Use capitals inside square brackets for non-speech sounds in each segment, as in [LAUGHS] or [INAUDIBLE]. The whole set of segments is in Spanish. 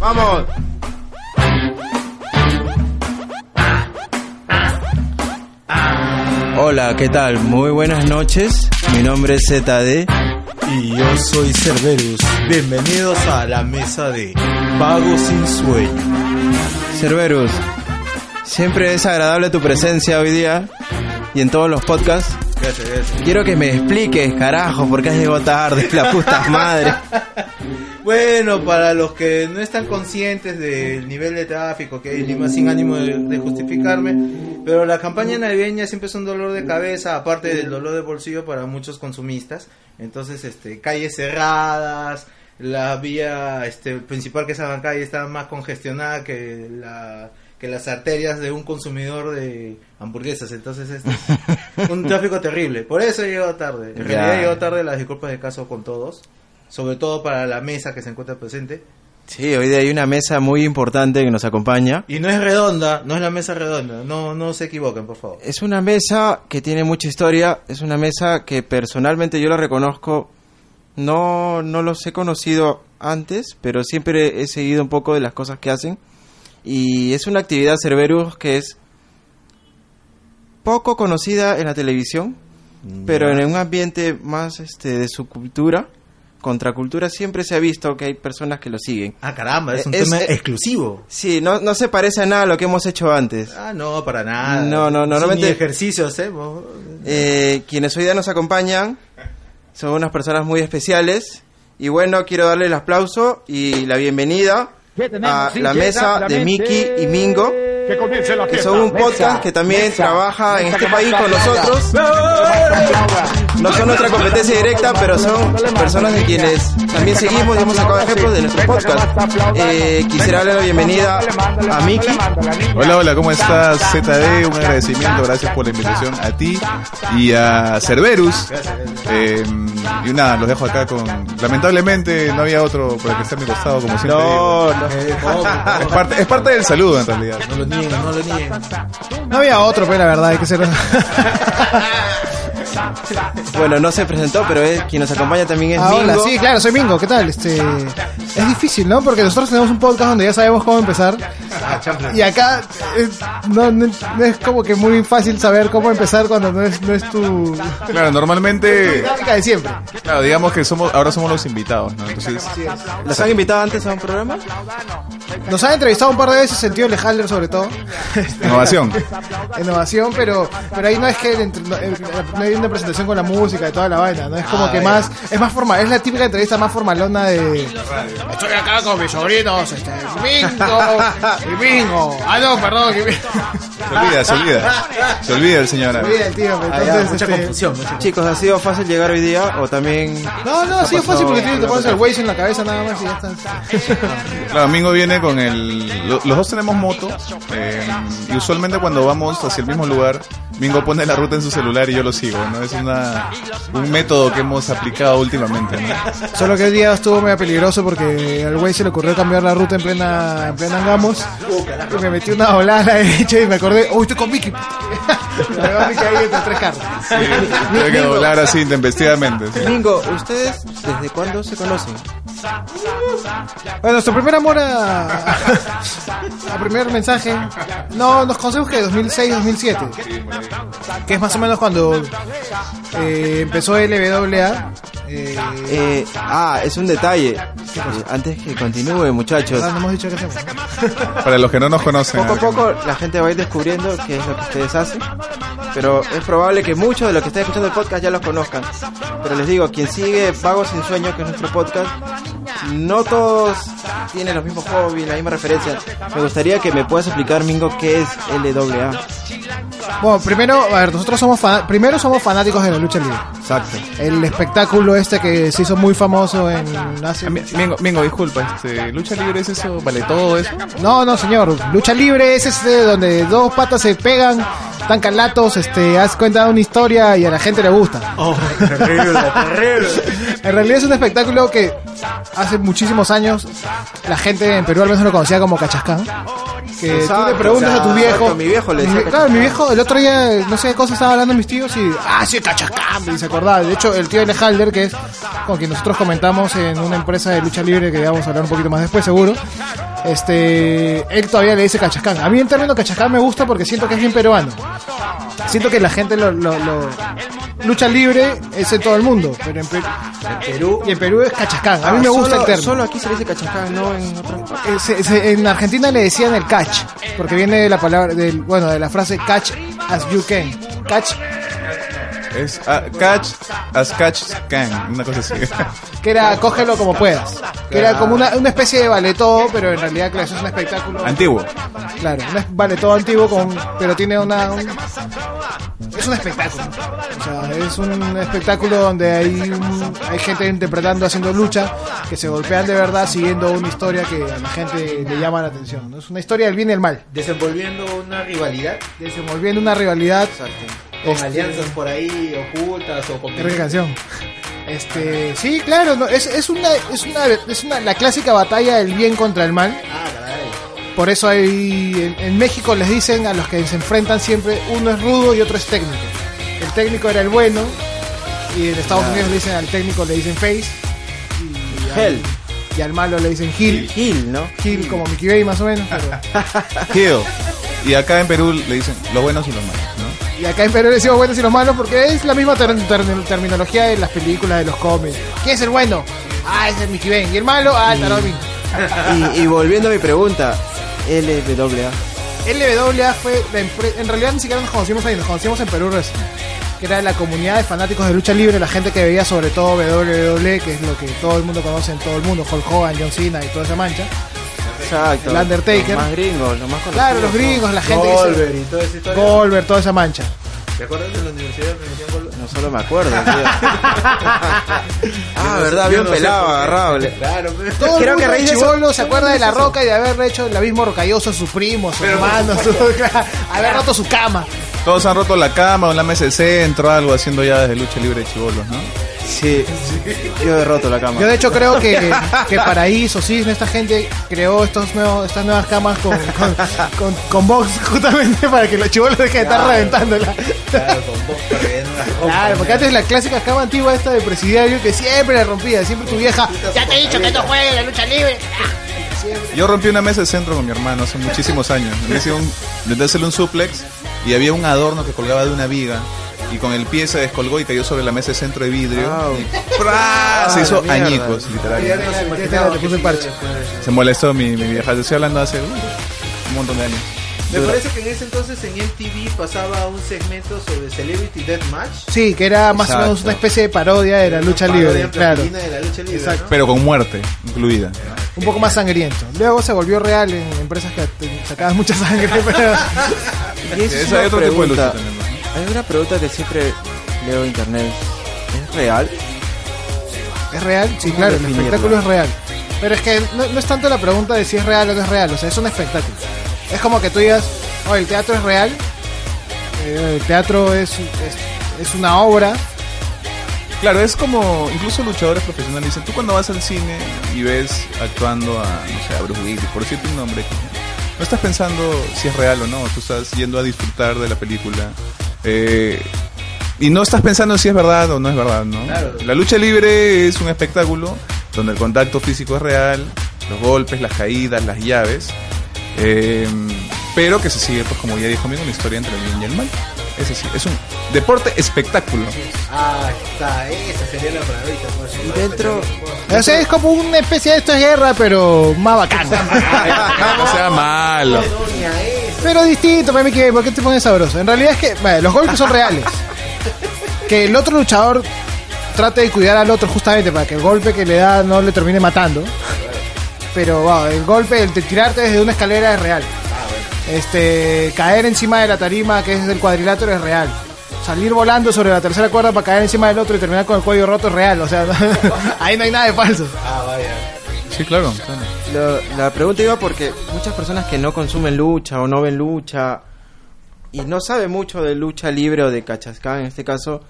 ¡Vamos! Hola, ¿qué tal? Muy buenas noches. Mi nombre es ZD. Y yo soy Cerberus. Bienvenidos a la mesa de Vago sin sueño. Cerberus, siempre es agradable tu presencia hoy día y en todos los podcasts. Gracias, gracias. Quiero que me expliques, carajo, por qué has llegado tarde, la puta [LAUGHS] madre. Bueno, para los que no están conscientes del nivel de tráfico que hay en Lima, sin ánimo de, de justificarme, pero la campaña navideña siempre es un dolor de cabeza, aparte del dolor de bolsillo para muchos consumistas. Entonces, este, calles cerradas, la vía este, principal que es Abancay está más congestionada que la que las arterias de un consumidor de hamburguesas, entonces este es [LAUGHS] un tráfico terrible. Por eso he llegado tarde. En realidad he llegado tarde, las disculpas de caso con todos, sobre todo para la mesa que se encuentra presente. Sí, hoy día hay una mesa muy importante que nos acompaña. Y no es redonda, no es la mesa redonda, no no se equivoquen, por favor. Es una mesa que tiene mucha historia, es una mesa que personalmente yo la reconozco, no, no los he conocido antes, pero siempre he seguido un poco de las cosas que hacen. Y es una actividad Cerberus que es poco conocida en la televisión, pero en un ambiente más este, de su cultura, contracultura, siempre se ha visto que hay personas que lo siguen. Ah, caramba, es un Es- tema es- exclusivo. Sí, no, no se parece a nada a lo que hemos hecho antes. Ah, no, para nada. No, no, normalmente- Ni ejercicio hacemos. Eh, quienes hoy día nos acompañan son unas personas muy especiales. Y bueno, quiero darle el aplauso y la bienvenida a la mesa de Miki y Mingo, que son un podcast que también trabaja en este país con nosotros. No son nuestra competencia directa, pero son personas de quienes también seguimos y hemos sacado ejemplos de nuestro podcast. Eh, quisiera darle la bienvenida a Miki. Hola, hola, ¿cómo estás? ZD, un agradecimiento, gracias por la invitación a ti y a Cerberus. Eh, y nada, los dejo acá con... Lamentablemente no había otro por el que esté a mi costado, como siempre No, digo. no. Es parte, es parte del saludo en realidad. No lo nieguen, no lo nieguen. No había otro, pero la verdad hay que ser. Bueno, no se presentó, pero es, quien nos acompaña también es Ah, hola, Mingo. sí, claro, soy Mingo, ¿qué tal? Este, es difícil, ¿no? Porque nosotros tenemos un podcast donde ya sabemos cómo empezar. Y acá eh, no, no- no es como que muy fácil saber cómo empezar cuando no es, no es tu Claro, normalmente, dinámica de siempre. claro, digamos que somos ahora somos los invitados, ¿no? Entonces, ¿Los han invitado antes a un programa? Nos han entrevistado un par de veces, el tío Lejalder sobre todo, [LAUGHS] innovación. innovación, pero pero ahí no es que no, eh, no hay una presentación con la música y toda la vaina, ¿no? Es como que más, es más formal, es la típica entrevista más formalona de... Estoy acá con mis sobrinos, este, Mingo y Mingo. Ah, no, perdón, que Se olvida, se olvida. Se olvida el señor. Mira el tío, Ah, ya, entonces, mucha este, confusión. mucha- Chicos, ¿ha sido fácil llegar hoy día o también... No, no, sí es fácil porque tienes- te pones el Waze en la cabeza nada más y ya está. Claro, Mingo viene con el... lo- Los dos tenemos moto eh, y usualmente cuando vamos hacia el mismo lugar, Mingo pone la ruta en su celular y yo lo sigo, ¿no? Es una, un método que hemos aplicado últimamente, ¿no? Solo que el día estuvo medio peligroso porque al güey se le ocurrió cambiar la ruta en plena, en plena Angamos. Y me metí una volada a la derecha y me acordé, uy, estoy con Mickey. Entre tres carros. Tiene que doblar así intempestivamente. ¿sí? Mingo, ¿ustedes desde cuándo se conocen? Bueno, nuestro primer amor a, a primer mensaje. No, nos conocemos que 2006, 2007. Que es más o menos cuando eh, empezó LWA. Eh, Eh, ah, es un detalle. Eh, antes que continúe, muchachos. ah, no hemos dicho qué hacemos. Para los que no nos conocen. Poco a poco la gente va a ir descubriendo qué es lo que ustedes hacen. Pero es probable que muchos de los que están escuchando el podcast ya los conozcan. Pero les digo, quien sigue Vagos sin Sueño, que es nuestro podcast, no todos tienen los mismos hobbies, la misma referencia. Me gustaría que me puedas explicar, Mingo, qué es LWA. Bueno, primero, a ver, nosotros somos fan- primero somos fanáticos de la lucha libre. Exacto. El espectáculo este que se hizo muy famoso en hace... Mi- Mingo, Mingo, disculpa, este, ¿lucha libre es eso? ¿Vale todo eso? No, no, señor. Lucha libre es este donde dos patas se pegan, dan este, haz cuenta una historia y a la gente le gusta. Oh, terrible, terrible. En realidad es un espectáculo que hace muchísimos años la gente en Perú al menos lo conocía como Cachascán. Que tú le preguntas a tu viejo. mi viejo le decía mi- Claro, mi viejo, el otro día, no sé qué cosa estaba hablando mis tíos y. Ah, sí, Cachacán, y se acordaba. De hecho, el tío Alejalder, que es con quien nosotros comentamos en una empresa de lucha libre que vamos a hablar un poquito más después, seguro. Este, él todavía le dice Cachacán. A mí el término Cachacán me gusta porque siento que es bien peruano. Siento que la gente lo, lo- lo- lucha libre es en todo el mundo, pero en, Perú Perú. y en Perú es Cachacán. A mí me gusta Ah, Solo- el término. Solo aquí se dice cachacán, no en otras partes. Eh, en Argentina le decían el catch, porque viene de la palabra, del, bueno, de la frase catch as you can. Catch, Es ah, catch as catch can, una cosa así. [LAUGHS] que era cógelo como puedas. Que era como una, una especie de vale todo, pero en realidad, claro, eso es un espectáculo. Antiguo. Claro, un todo antiguo, con, pero tiene una. un- es un espectáculo. O sea, es un espectáculo donde hay, un- hay gente interpretando, haciendo lucha, que se golpean de verdad siguiendo una historia que a la gente le llama la atención. ¿no? Es una historia del bien y el mal. Desenvolviendo una rivalidad Desenvolviendo una rivalidad con Este- alianzas por ahí ocultas o con Qué canción. [LAUGHS] Este, sí, claro, no, es, es una, es una, es una, la clásica batalla del bien contra el mal. Ah, caray. Por eso hay, en, en México les dicen a los que se enfrentan siempre, uno es rudo y otro es técnico. El técnico era el bueno y en Estados Unidos le dicen al técnico le dicen face y al, Hell. y al malo le dicen heel. Gil, ¿no? Heel como Mickey Bay más o menos. pero- [LAUGHS] Hill. Y acá en Perú le dicen los buenos y los malos, ¿no? y acá en Perú le decimos buenos y los malos porque es la misma ter- ter- terminología de las películas, de los cómics. ¿Quién es el bueno? Ah, es el Mickey Bay. ¿Y el malo? Ah, el. Y, y volviendo a mi pregunta, LWA. LWA fue la en realidad ni siquiera nos conocimos ahí, nos conocimos en Perú Wrestling, que era la comunidad de fanáticos de lucha libre, la gente que veía sobre todo WWE, que es lo que todo el mundo conoce en todo el mundo, Hulk Hogan, John Cena y toda esa mancha. Exacto. El Undertaker. Los más gringos, los más conocidos. Claro, los gringos, la gente que Goldberg y toda esa historia. Goldberg, toda esa mancha. ¿Te acuerdas de la universidad de Universidad Goldberg? No solo me acuerdo, tío. [LAUGHS] ah, verdad, bien no sé pelado, qué. agarrado. Claro, pero... Todo Creo el que eso- chivolo se acuerda de la roca y de haber hecho el abismo rocalloso a su primo, a su hermano, a su- haber roto su cama. Todos han roto la cama o la mesa de centro, algo haciendo ya desde lucha libre de chivolos, ¿no? Sí, yo he roto la cama. Yo de hecho creo que, que Paraíso, Cisne, esta gente creó estos nuevos, estas nuevas camas con, con, con, con box justamente para que los chivolos dejen de estar Claro. reventándola. Claro, con vos para que den una ropa, Claro, porque antes la clásica cama antigua esta de presidiario que siempre la rompía, siempre tu vieja, ya te he dicho que no juegues la lucha libre. Yo rompí una mesa de centro con mi hermano hace muchísimos años. Le hice un, intenté hacerle un suplex y había un adorno que colgaba de una viga. Y con el pie se descolgó y cayó sobre la mesa de centro de vidrio. Y ¡pra! se Ah, hizo añicos, literal. Ya nos imaginamos te puse que el parche. después de eso. Se molestó mi, mi vieja. Te estoy hablando hace uh, un montón de años. Me parece que en ese entonces en MTV pasaba un segmento sobre Celebrity Deathmatch. Sí, que era más o Exacto. menos una especie de parodia de la lucha Parodia libre, claro. de la lucha libre, Exacto. ¿no? Pero con muerte incluida. Un poco más sangriento. Luego se volvió real en empresas que te sacaban mucha sangre, [LAUGHS] pero Y eso es otro tipo de lucha pregunta. también, ¿no? Hay una pregunta que siempre leo en internet. ¿Es real? ¿Es real? Sí, ¿Cómo claro, el espectáculo es real. Pero es que no, no es tanto la pregunta de si es real o no es real, o sea, es un espectáculo. Es como que tú digas, oh, el teatro es real, eh, el teatro es, es, es una obra, Claro, es como, incluso luchadores profesionales dicen, tú cuando vas al cine y ves actuando a, no sé, a Bruce Willis, por decirte un nombre, no estás pensando si es real o no, tú estás yendo a disfrutar de la película. Eh, y no estás pensando si es verdad o no es verdad, ¿no? Claro. La lucha libre es un espectáculo donde el contacto físico es real, los golpes, las caídas, las llaves, eh, pero que se sigue, pues como ya dijo amigo, una historia entre el bien y el mal. Es así, es un deporte espectáculo. Ah, está, esa sería la palabrita. pues. Y dentro- o sea, es como una especie de esto es guerra, pero más bacana. [LAUGHS] [LAUGHS] No sea malo. Pero distinto, para mí que, ¿por qué te pones sabroso? En realidad es que, vale, los golpes son reales. [LAUGHS] Que el otro luchador trate de cuidar al otro justamente para que el golpe que le da no le termine matando. Pero wow, el golpe, el de tirarte desde una escalera es real. Este, caer encima de la tarima que es del cuadrilátero es real. Salir volando sobre la tercera cuerda para caer encima del otro y terminar con el cuello roto es real. O sea, [LAUGHS] ahí no hay nada de falso. Ah, vaya. Sí, claro. claro. Lo- la pregunta iba porque muchas personas que no consumen lucha o no ven lucha y no saben mucho de lucha libre o de cachascán en este caso,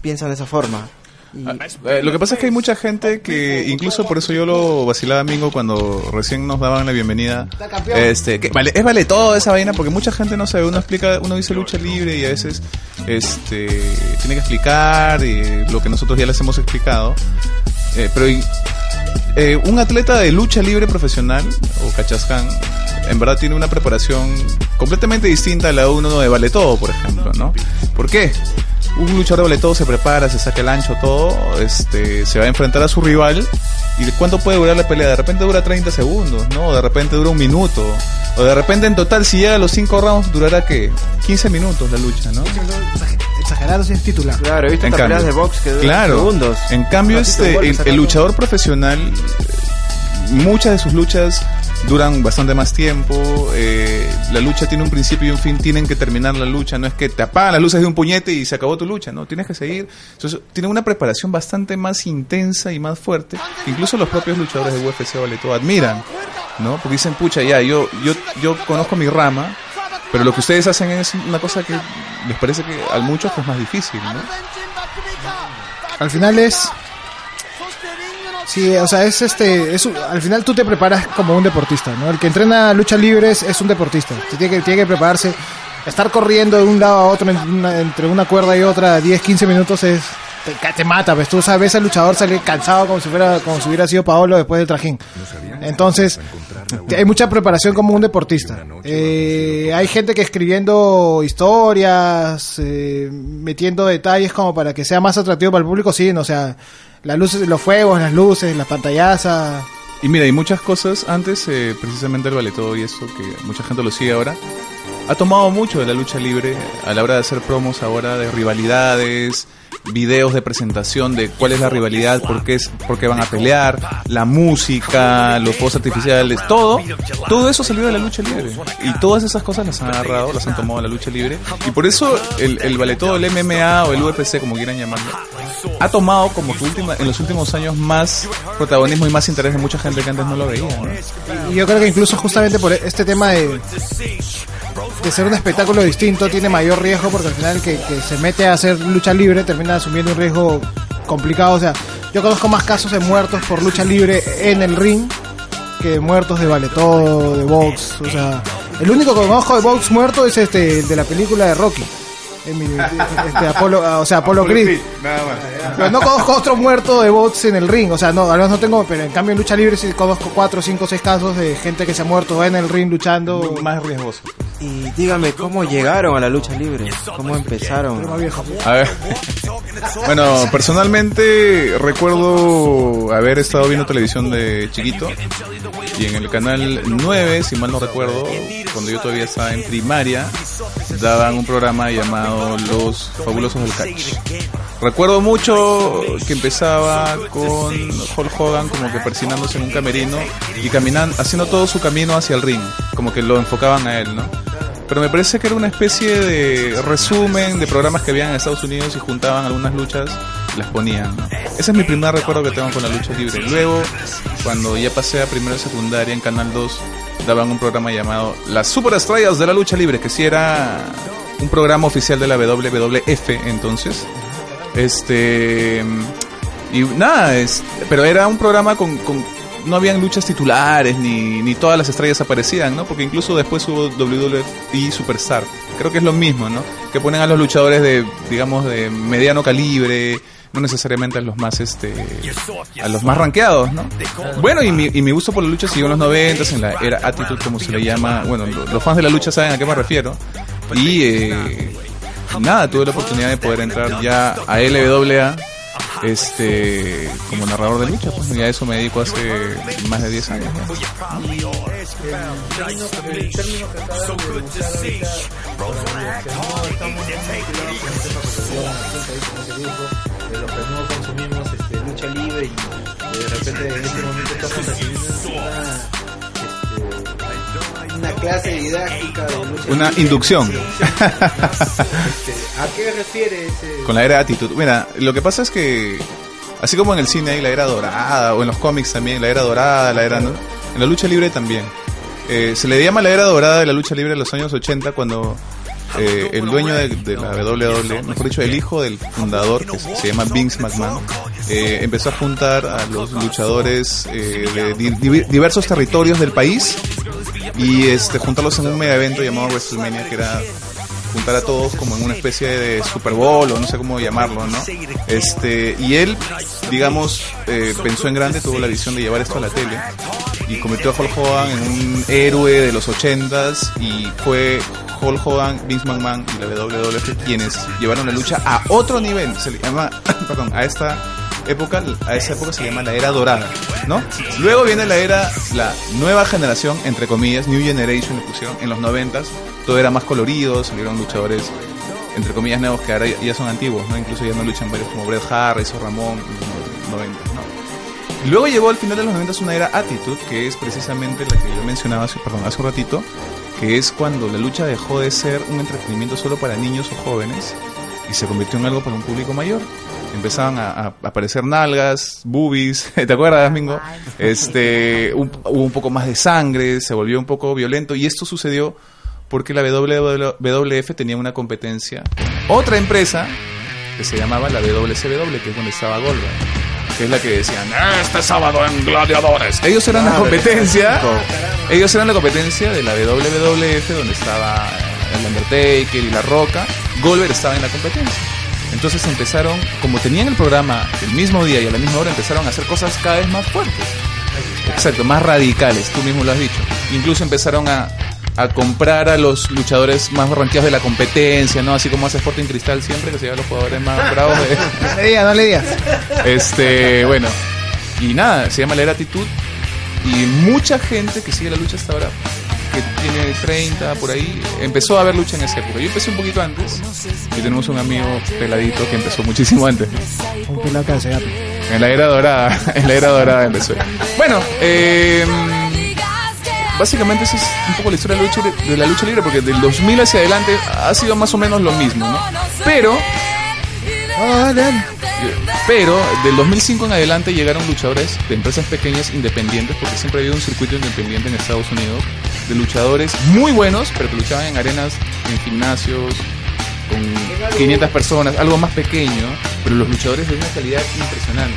piensan de esa forma. Eh, lo que pasa es que hay mucha gente que, incluso por eso yo lo vacilaba amigo cuando recién nos daban la bienvenida. Este, que vale, es vale todo esa vaina porque mucha gente no sabe. Uno explica, uno dice lucha libre y a veces este tiene que explicar y lo que nosotros ya les hemos explicado. Eh, pero eh, un atleta de lucha libre profesional o cachascán en verdad tiene una preparación completamente distinta a la de uno de vale todo, por ejemplo, ¿no? ¿Por qué? Un luchador de todo se prepara, se saca el ancho, todo, este, se va a enfrentar a su rival. ¿Y cuánto puede durar la pelea? De repente dura 30 segundos, ¿no? De repente dura un minuto. O de repente en total, si llega a los 5 rounds, durará ¿qué? 15 minutos la lucha, ¿no? Exagerado si es titular. Claro, he visto peleas de box que duran claro, segundos. En cambio, este, el luchador profesional, muchas de sus luchas duran bastante más tiempo. Eh, la lucha tiene un principio y un fin, tienen que terminar la lucha. No es que te apagan las luces de un puñete y se acabó tu lucha, no, tienes que seguir. Entonces, tienen una preparación bastante más intensa y más fuerte. incluso los propios luchadores de UFC vale todo admiran, ¿no? Porque dicen, pucha, ya, yo, yo, yo conozco mi rama, pero lo que ustedes hacen es una cosa que les parece que a muchos es más difícil, ¿no? Al final es Sí, o sea, es este, es, al final tú te preparas como un deportista, ¿no? El que entrena lucha libre es, un deportista, tiene que, tiene que prepararse, estar corriendo de un lado a otro entre una cuerda y otra 10, 15 minutos es, te, mata, pues tú sabes, el luchador sale cansado como si fuera, como si hubiera sido Paolo después del trajín. Entonces, hay mucha preparación como un deportista. Eh, hay gente que escribiendo historias, eh, metiendo detalles como para que sea más atractivo para el público, sí, o sea, las luces, los fuegos, las luces, las pantallazas. Y mira, hay muchas cosas. Antes, eh, precisamente el todo y eso, que mucha gente lo sigue ahora, ha tomado mucho de la lucha libre a la hora de hacer promos ahora de rivalidades, videos de presentación de cuál es la rivalidad, por qué, es, por qué van a pelear, la música, los fuegos artificiales, todo, todo eso salió de la lucha libre. Y todas esas cosas las han agarrado, las han tomado de la lucha libre. Y por eso el, el vale todo, el MMA o el UFC, como quieran llamarlo, ha tomado como que última, en los últimos años más protagonismo y más interés de mucha gente que antes no lo veía. Y yo creo que incluso justamente por este tema de de ser un espectáculo distinto tiene mayor riesgo porque al final que, se mete a hacer lucha libre termina asumiendo un riesgo complicado. O sea, yo conozco más casos de muertos por lucha libre en el ring que muertos de todo de box. O sea, el único que conozco de box muerto es este, el de la película de Rocky este Apolo, o sea, Apolo Creed. Pero no conozco otro muerto de bots en el ring, o sea, no, al menos no tengo, pero en cambio en lucha libre sí conozco cuatro, cinco, seis casos de gente que se ha muerto en el ring luchando. Más riesgoso. Y dígame, ¿cómo llegaron a la lucha libre? ¿Cómo empezaron? A ver. Bueno, personalmente recuerdo haber estado viendo televisión de chiquito y en el canal 9, si mal no recuerdo, cuando yo todavía estaba en primaria, daban un programa llamado Los Fabulosos del Catch. Recuerdo mucho que empezaba con Hulk Hogan como que persinándose en un camerino y caminando, haciendo todo su camino hacia el ring, como que lo enfocaban a él, ¿no? Pero me parece que era una especie de resumen de programas que habían en Estados Unidos y juntaban algunas luchas y las ponían. Ese es mi primer recuerdo que tengo con la lucha libre. Luego, cuando ya pasé a primera secundaria en Canal 2, daban un programa llamado Las Superestrellas de la Lucha Libre, que sí era un programa oficial de la WWF entonces. Este. Y nada, es, pero era un programa con, con no habían luchas titulares ni, ni todas las estrellas aparecían, ¿no? Porque incluso después hubo WWE Superstar. Creo que es lo mismo, ¿no? Que ponen a los luchadores de, digamos, de mediano calibre, no necesariamente a los más este a los más rankeados, ¿no? Bueno, y mi, y mi gusto por la lucha siguió en los 90 en la era Attitude como se le llama, bueno, los fans de la lucha saben a qué me refiero. Y eh, nada, tuve la oportunidad de poder entrar ya a LWA este como narrador de lucha, pues ya eso me dedico hace más de 10 años. de los que no consumimos este, lucha libre y de repente en este momento estamos recibiendo una, una clase didáctica de lucha Una inducción. Este, ¿A qué refiere ese? Con la era de actitud. Mira, lo que pasa es que así como en el cine hay la era dorada o en los cómics también la era dorada, la era ¿no? en la lucha libre también. Eh, se le llama la era dorada de la lucha libre en los años 80 cuando eh, el dueño de, de, la WWE, mejor dicho, el hijo del fundador, que se llama Vince McMahon, eh, empezó a juntar a los luchadores eh, de di diversos territorios del país y este juntarlos en un mega evento llamado WrestleMania, que era juntar a todos como en una especie de Super Bowl o no sé cómo llamarlo, ¿no? Este, y él, digamos, eh, pensó en grande, tuvo la visión de llevar esto a la tele y convirtió a Hulk Hogan en un héroe de los ochentas y fue Hulk Hogan, Vince McMahon y la WWF quienes llevaron la lucha a otro nivel, se le llama, [COUGHS] perdón, a esta época, a esa época se llama la era dorada, ¿no? Luego viene la era, la nueva generación, entre comillas, New Generation le pusieron, en los noventas, todo era más colorido, salieron luchadores, entre comillas, nuevos que ahora ya son antiguos, ¿no? Incluso ya no luchan varios como Bret Harris o Ramón en los noventas, ¿no? Luego llegó al final de los noventas una era Attitude, que es precisamente la que yo mencionaba hace, perdón, hace un ratito, que es cuando la lucha dejó de ser un entretenimiento solo para niños o jóvenes y se convirtió en algo para un público mayor empezaban a, a, aparecer nalgas, boobies, [LAUGHS] ¿te acuerdas, Mingo? Este, un, hubo un poco más de sangre, se volvió un poco violento y esto sucedió porque la WWF tenía una competencia otra empresa que se llamaba la WCW, que es donde estaba Goldberg, que es la que decían, este sábado en Gladiadores. Ellos eran la competencia, ellos eran la competencia de la WWF, donde estaba el Undertaker y La Roca. Goldberg estaba en la competencia. Entonces empezaron, como tenían el programa el mismo día y a la misma hora, empezaron a hacer cosas cada vez más fuertes. Exacto, más radicales, tú mismo lo has dicho. Incluso empezaron a, a comprar a los luchadores más ranqueados de la competencia, ¿no? Así como hace Sporting Cristal siempre, que se lleva a los jugadores más [LAUGHS] bravos. De... no le digas, no le digas. Este, bueno. Y nada, se llama La Era Actitud. Y mucha gente que sigue la lucha hasta ahora que tiene 30 por ahí, empezó a ver lucha en esa época. Yo empecé un poquito antes y tenemos un amigo peladito que empezó muchísimo antes. Un pelado En la era dorada, [LAUGHS] en la era dorada empezó. Bueno, eh, básicamente esa es un poco la historia de la, lucha, de la lucha libre porque del 2000 hacia adelante ha sido más o menos lo mismo, ¿no? Pero pero del 2005 en adelante llegaron luchadores de empresas pequeñas independientes, porque siempre ha habido un circuito independiente en Estados Unidos, de luchadores muy buenos, pero que luchaban en arenas, en gimnasios, con 500 personas, algo más pequeño, pero los luchadores de una calidad impresionante.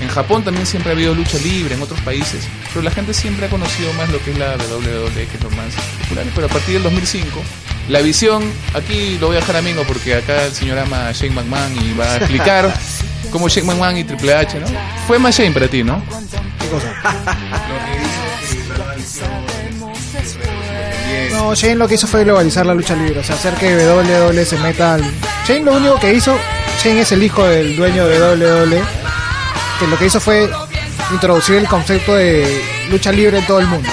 En Japón también siempre ha habido lucha libre, en otros países, pero la gente siempre ha conocido más lo que es la WWE, que es lo más. Pero a partir del 2005, la visión, aquí lo voy a dejar a Mingo porque acá el señor ama a Shane McMahon y va a explicar cómo Shane McMahon y Triple H, ¿no? Fue más Shane para ti, ¿no? ¿Qué cosa? No, Shane lo que hizo fue globalizar la lucha libre, o sea, hacer que WWE se meta al... Shane lo único que hizo, Shane es el hijo del dueño de WWE, que lo que hizo fue introducir el concepto de lucha libre en todo el mundo.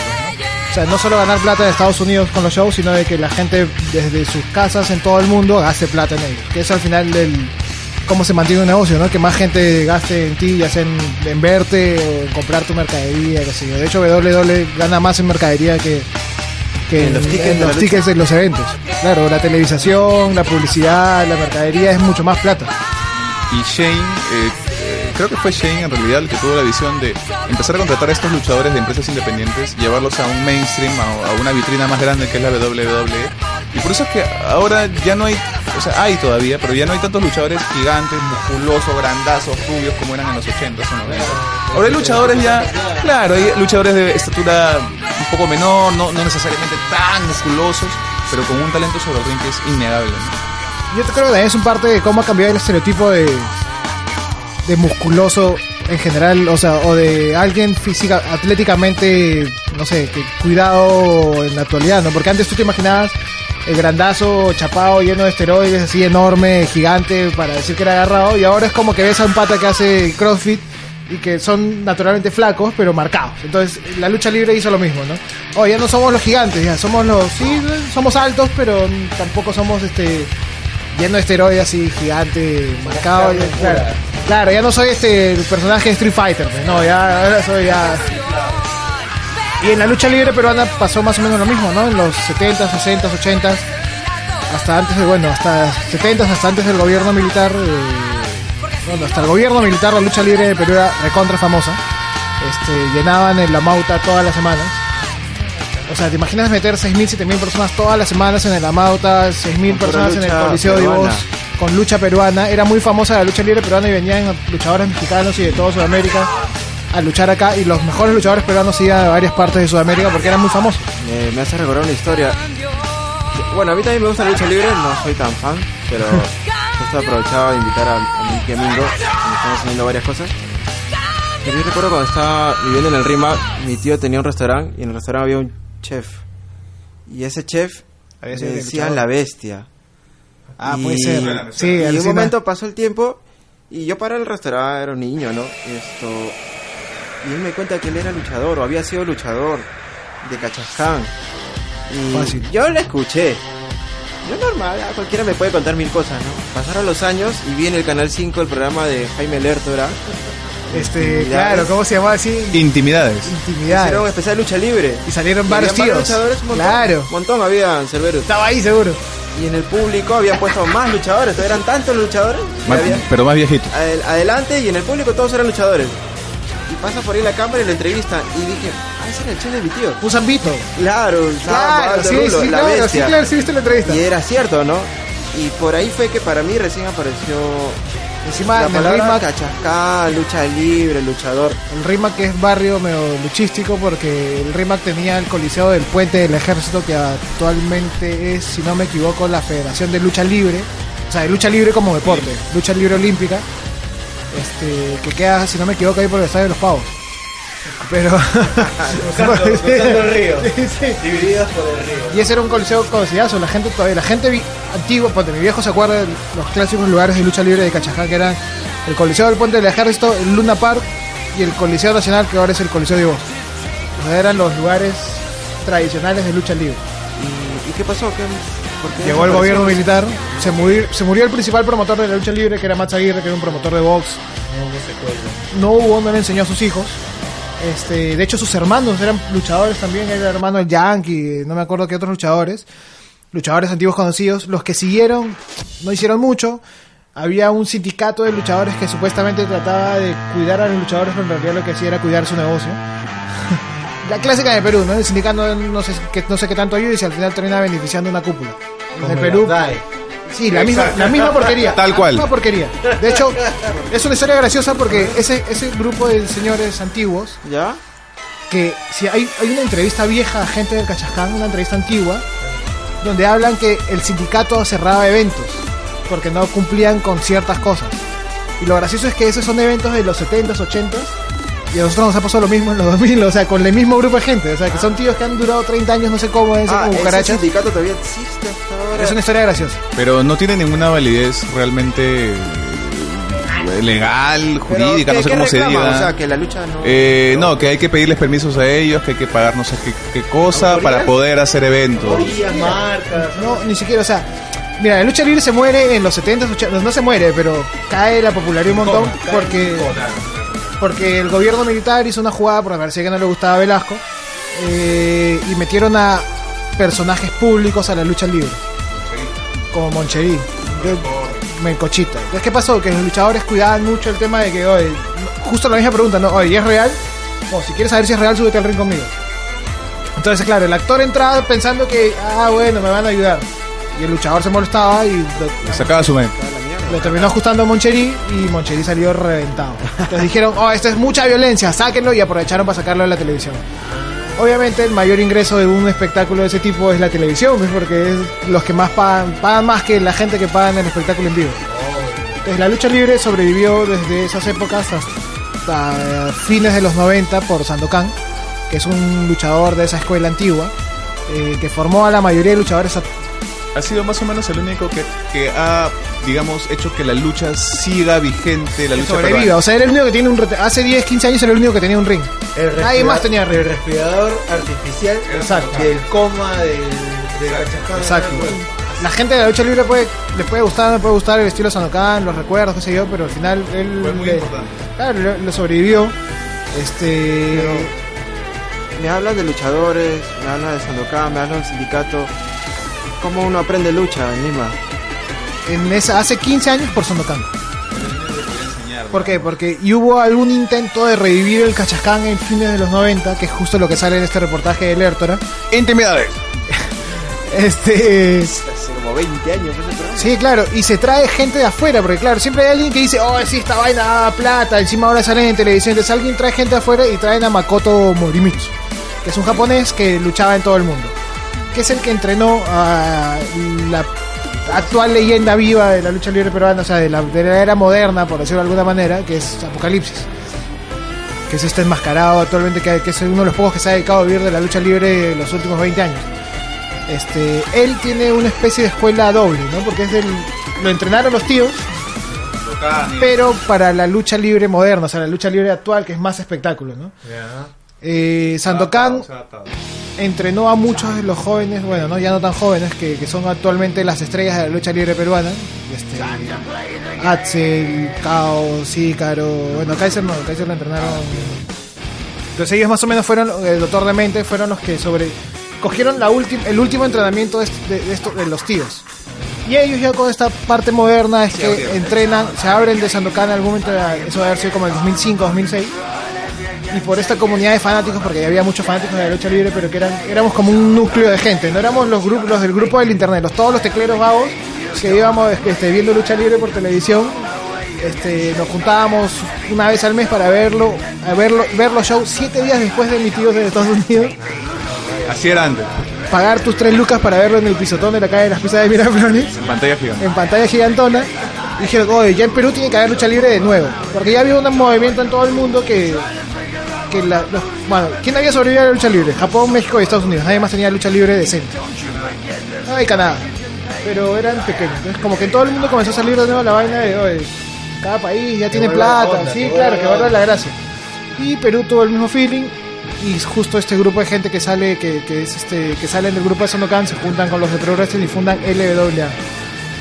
Sea, no solo ganar plata en Estados Unidos con los shows, sino de que la gente desde sus casas en todo el mundo gaste plata en ellos. Que es al final del cómo se mantiene un negocio, ¿no? Que más gente gaste en ti, ya sea en, en verte o en comprar tu mercadería, qué sé yo. De hecho, WWE gana más en mercadería que, que en, los tickets, en los, tickets de los eventos. Claro, la televisación, la publicidad, la mercadería es mucho más plata. Y Shane, eh, creo que fue Shane en realidad el que tuvo la visión de empezar a contratar a estos luchadores de empresas independientes, llevarlos a un mainstream, a, a una vitrina más grande que es la WWE. Y por eso es que ahora ya no hay, o sea, hay todavía, pero ya no hay tantos luchadores gigantes, musculosos, grandazos, rubios como eran en los 80 o 90. Ahora hay luchadores ya, claro, hay luchadores de estatura un poco menor, no, no necesariamente tan musculosos, pero con un talento sobre el ring que es innegable. ¿no? Yo creo que es un parte de cómo ha cambiado el estereotipo de, de musculoso en general, o sea, o de alguien física, atléticamente, no sé, que cuidado en la actualidad, ¿no? Porque antes tú te imaginabas el grandazo, chapado, lleno de esteroides, así enorme, gigante, para decir que era agarrado, y ahora es como que ves a un pata que hace CrossFit y que son naturalmente flacos, pero marcados. Entonces, la lucha libre hizo lo mismo, ¿no? Oh, ya no somos los gigantes, ya somos los, sí, somos altos, pero tampoco somos este lleno de esteroides así, gigante, marcado. Claro, claro, ya no soy este personaje de Street Fighter, pues, no, ya soy ya. Y en la lucha libre peruana pasó más o menos lo mismo, ¿no? En los 70, 60, 80, hasta antes de, bueno, hasta 70, hasta antes del gobierno militar, eh, bueno, hasta el gobierno militar la lucha libre de Perú era recontra famosa. Este, llenaban en la mauta todas las semanas. O sea, ¿te imaginas meter 6.000, 7.000 personas todas las semanas en el Amauta, 6.000 Con pura personas en el Coliseo de. Voz con lucha peruana? Era muy famosa la lucha libre peruana y venían luchadores mexicanos y de toda Sudamérica a luchar acá y los mejores luchadores peruanos iban de varias partes de Sudamérica porque eran muy famosos. Me, me hace recordar una historia. Bueno, a mí también me gusta la lucha libre, no soy tan fan, pero justo aprovechaba de invitar a, a y a Mingo, que me están enseñando varias cosas. Pero yo recuerdo cuando estaba viviendo en el Rima, mi tío tenía un restaurante y en el restaurante había un chef. Y ese chef le luchador. la bestia. Ah, Y- puede ser. Sí, y un momento pasó el tiempo y yo para el restaurante era un niño, ¿no? Y esto y él me cuenta que él era luchador o había sido luchador de Cachaján. Y Fácil. yo le escuché. Yo normal, ah, cualquiera me puede contar mil cosas, ¿no? Pasaron los años y vi en el canal 5 el programa de Jaime Lertora. Este, Intimidades. claro, ¿cómo se llamaba así? Intimidades. Intimidad. Hicieron un especial lucha libre. Y salieron Y varios habían tíos. luchadores, un montón. Claro. Un montón había Cerberus. Estaba ahí seguro. Y en el público habían puesto más luchadores. Eran tantos luchadores. Más- había- pero más viejito. Adel- adelante y en el público todos eran luchadores. Y pasa por ahí la cámara y la entrevista y dije, ah, ese era el chef de mi tío. Un zambito. Claro, Claro, sí, Rulo, sí, la claro, sí, claro, sí viste la entrevista. Y era cierto, ¿no? Y por ahí fue que para mí recién apareció Encima la en el RIMAC, cachascá, lucha libre, luchador. el RIMAC que es barrio medio luchístico porque el RIMAC tenía el coliseo del puente del ejército que actualmente es, si no me equivoco, la Federación de Lucha Libre. O sea, de lucha libre como deporte, lucha libre olímpica. Este, que queda, si no me equivoco, ahí por el Estadio de los Pavos. Pero... Cruzando, [LAUGHS] cruzando el río. Sí, sí. Divididos por el río. Y ese era un coliseo conocidazo, la gente todavía, la gente antigua, mi viejo se acuerda de los clásicos lugares de lucha libre de Cachajá, que eran el Coliseo del Puente del Ejército, el Luna Park y el Coliseo Nacional, que ahora es el Coliseo de Voz. O sea, eran los lugares tradicionales de lucha libre. ¿Y, y qué pasó? ¿Qué, Llegó el gobierno militar, se murió, se murió el principal promotor de la lucha libre, que era Max Aguirre, que era un promotor de box. No hubo, no le enseñó a sus hijos. Este, de hecho, sus hermanos eran luchadores también, era el hermano el Yankee, no me acuerdo qué otros luchadores, luchadores antiguos conocidos. Los que siguieron no hicieron mucho. Había un sindicato de luchadores que supuestamente trataba de cuidar a los luchadores, pero en realidad lo que hacía era cuidar su negocio. [LAUGHS] La clásica de Perú, ¿no? El sindicato no sé, que, no sé qué tanto ayuda y si al final termina beneficiando una cúpula. En el Perú, Sí, la misma, la misma porquería. Tal cual. La misma porquería. De hecho, es una historia graciosa porque ese, ese grupo de señores antiguos, ¿Ya? que si hay, hay una entrevista vieja a gente del Cachaján, una entrevista antigua, donde hablan que el sindicato cerraba eventos porque no cumplían con ciertas cosas. Y lo gracioso es que esos son eventos de los 70s, 80s. Y a nosotros nos ha pasado lo mismo en los [LAUGHS] 2000, o sea, con el mismo grupo de gente. O sea, que son tíos que han durado 30 años, no sé cómo, es Ah, como ese cucarachas. sindicato todavía existe hasta ahora. Es una historia graciosa. Pero no tiene ninguna validez realmente eh, legal, jurídica, ¿qué- no sé cómo se diga. O sea, que la lucha no... Eh, no, que hay que pedirles permisos a ellos, que hay que pagar no sé qué, qué cosa para poder hacer eventos. Autorías, marcas. No, ni siquiera, o sea, mira, la lucha libre se muere en los 70s, 80s, no se muere, pero cae la popularidad un montón porque, porque el gobierno militar hizo una jugada, porque parecía que no le gustaba a Velasco, eh, y metieron a personajes públicos a la lucha libre, como Moncherí, Melcochita. Entonces, ¿qué pasó? Que los luchadores cuidaban mucho el tema de que, oye, justo la misma pregunta, ¿no? Oye, ¿y ¿es real? O si quieres saber si es real, súbete al ring conmigo. Entonces, claro, el actor entraba pensando que, ah, bueno, me van a ayudar. Y el luchador se molestaba y Le sacaba su mente. Lo terminó ajustando a Moncherí y Moncherí salió reventado. Entonces dijeron, oh, esto es mucha violencia, sáquenlo y aprovecharon para sacarlo de la televisión. Obviamente el mayor ingreso de un espectáculo de ese tipo es la televisión, pues, porque es los que más pagan, pagan más que la gente que paga en el espectáculo en vivo. Entonces la lucha libre sobrevivió desde esas épocas hasta fines de los 90 por Sandokan, que es un luchador de esa escuela antigua, eh, que formó a la mayoría de luchadores Ha sido más o menos el único que, que ha, digamos, hecho que la lucha siga vigente, la que lucha sobreviva. peruana. O sea, era el único que tiene un rete- hace 10, 15 años era el único que tenía un ring. El Nadie respira- más tenía ring. El respirador artificial Exacto. del coma del, del. Exacto. La gente de la lucha libre puede, les puede gustar, no puede gustar el estilo Sanokan, los recuerdos, qué sé yo, pero al final él Fue muy le- importante. claro, le, le sobrevivió. Este Me hablan de luchadores, me hablan de Sandokan, me hablan del sindicato. ¿Cómo uno aprende lucha en Lima? en esa, hace 15 años por Sandokan. ¿Por qué? Porque y hubo algún intento de revivir el Cachacán en fines de los 90, que es justo lo que sale en este reportaje de Lertora. Intimidades. [LAUGHS] Este. Hace como 20 años ese. Sí, claro, y se trae gente de afuera, porque claro, siempre hay alguien que dice, oh, sí, esta vaina plata, encima ahora salen en televisión, entonces alguien trae gente de afuera y traen a Makoto Morimitsu, que es un japonés que luchaba en todo el mundo, que es el que entrenó a la actual leyenda viva de la lucha libre peruana, o sea, de la, de la era moderna, por decirlo de alguna manera, que es Apocalipsis. Que es este enmascarado actualmente, que, que es uno de los pocos que se ha dedicado a vivir de la lucha libre en los últimos 20 años. Este, él tiene una especie de escuela doble, ¿no? Porque es del, lo entrenaron los tíos, pero para la lucha libre moderna, o sea, la lucha libre actual, que es más espectáculo, ¿no? Eh, Sandokan entrenó a muchos de los jóvenes, bueno, no ya no tan jóvenes, que, que son actualmente las estrellas de la lucha libre peruana. Este, Axel, Caos, Ícaro, bueno, Kaiser no, Kaiser lo entrenaron. Entonces ellos más o menos fueron, el doctor de mente, fueron los que sobre cogieron la el último entrenamiento de, de, de esto- de los tíos. Y ellos ya con esta parte moderna es que entrenan, se abren de Sandokan en algún momento, eso debe haber sido como el 2005, 2006 y por esta comunidad de fanáticos, porque ya había muchos fanáticos de la lucha libre, pero que eran, éramos como un núcleo de gente, no éramos los grupos, los del grupo del internet, los, todos los tecleros vagos que íbamos este, viendo lucha libre por televisión, este, nos juntábamos una vez al mes para verlo, a verlo, ver los shows siete días después de emitidos de Estados Unidos, Así era antes. pagar tus tres lucas para verlo en el pisotón de la calle de las pizzas de Miraflores En pantalla gigante. en pantalla gigantona. Y dijeron, oye, ya en Perú tiene que haber lucha libre de nuevo. Porque ya había un movimiento en todo el mundo que. Que la, los- bueno, ¿quién había sobrevivido a la lucha libre? Japón, México y Estados Unidos. Nadie más tenía lucha libre decente. Ah, y Canadá. Pero eran pequeños. Entonces, como que en todo el mundo comenzó a salir de nuevo la vaina de, oye, cada país ya tiene plata. onda, sí, claro, que valga onda. la gracia. Y Perú tuvo el mismo feeling. Y justo este grupo de gente que sale, que, que es este, que salen del grupo de Sandokan, se juntan con los de Pro Wrestling y fundan LWA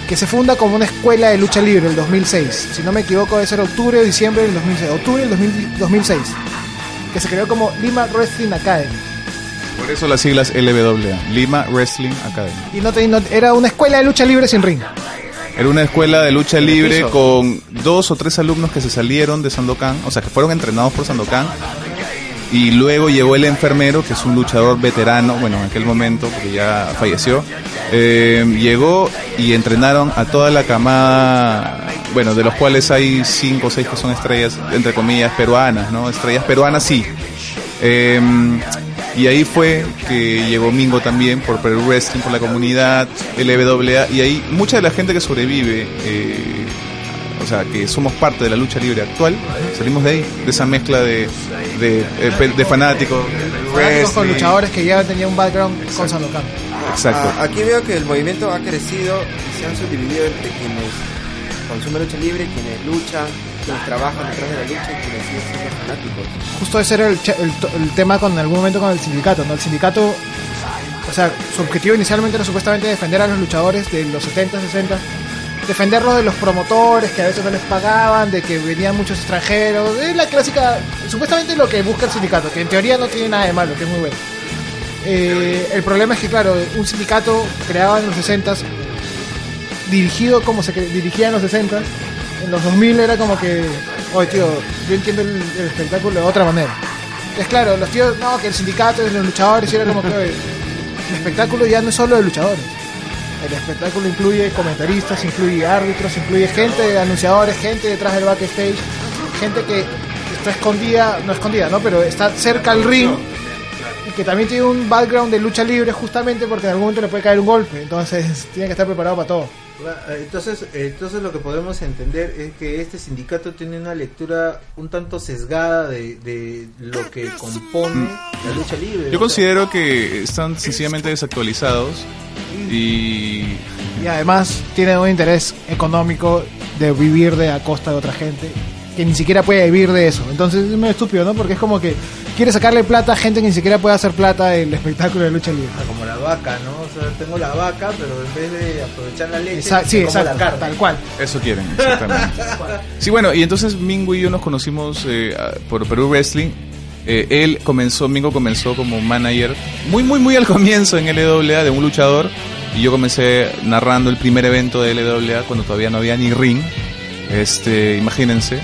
que se funda como una escuela de lucha libre el 2006. Si no me equivoco, debe ser octubre o diciembre del 2006. Octubre del 2000 2006. Que se creó como Lima Wrestling Academy. Por eso las siglas LWA. Lima Wrestling Academy. Y no, te- no- era una escuela de lucha libre sin ring. Era una escuela de lucha libre con dos o tres alumnos que se salieron de Sandokan, o sea, que fueron entrenados por Sandokan. Y luego llegó el enfermero, que es un luchador veterano, bueno, en aquel momento, porque ya falleció. Eh, llegó y entrenaron a toda la camada, bueno, de los cuales hay cinco o seis que son estrellas, entre comillas, peruanas, ¿no? Estrellas peruanas, sí. Eh, y ahí fue que llegó Mingo también por Perú Wrestling, por la comunidad, LWA, y ahí mucha de la gente que sobrevive, eh, o sea, que somos parte de la lucha libre actual, salimos de ahí, de esa mezcla de, de, eh, pe- de fanáticos, de Fanáticos con luchadores que ya tenían un background con Sandokan. Exacto. Ah, aquí veo que el movimiento ha crecido y se han subdividido entre quienes consumen lucha libre, quienes luchan, quienes trabajan detrás de la lucha y quienes siguen siendo fanáticos. Justo ese era el, el el tema con en algún momento con el sindicato, ¿no? El sindicato, o sea, su objetivo inicialmente era supuestamente defender a los luchadores de los 70, 60, defenderlos de los promotores que a veces no les pagaban, de que venían muchos extranjeros, es la clásica, supuestamente lo que busca el sindicato, que en teoría no tiene nada de malo, que es muy bueno. Eh, el problema es que, claro, un sindicato creado en los 60 dirigido como se dirigía en los 60 en los 2000 era como que, oye tío, yo entiendo el, espectáculo de otra manera. Es claro, los tíos, no, que el sindicato de los luchadores, y era como que, el espectáculo ya no es solo de luchadores. El espectáculo incluye comentaristas, incluye árbitros, incluye gente, anunciadores, gente detrás del backstage, gente que está escondida, no escondida, ¿no? Pero está cerca al ring y que también tiene un background de lucha libre justamente porque en algún momento le puede caer un golpe, entonces tiene que estar preparado para todo. Entonces, entonces lo que podemos entender es que este sindicato tiene una lectura un tanto sesgada de, de lo que compone la lucha libre. Yo O sea, considero que están sencillamente desactualizados y Y además tiene un interés económico de vivir de a costa de otra gente que ni siquiera puede vivir de eso. Entonces es medio estúpido, ¿no? Porque es como que quiere sacarle plata a gente que ni siquiera puede hacer plata del espectáculo de lucha libre. como la vaca, ¿no? O sea, tengo la vaca, pero en vez de aprovechar la leche, Exa- sí, me como exacto, la carne. tal cual. Eso quieren, exactamente. [LAUGHS] Sí, bueno, y entonces Mingo y yo nos conocimos eh, por Perú Wrestling. Eh, él comenzó, Mingo comenzó como manager, muy, muy, muy al comienzo en LWA de un luchador. Y yo comencé narrando el primer evento de LWA cuando todavía no había ni ring. Este, imagínense.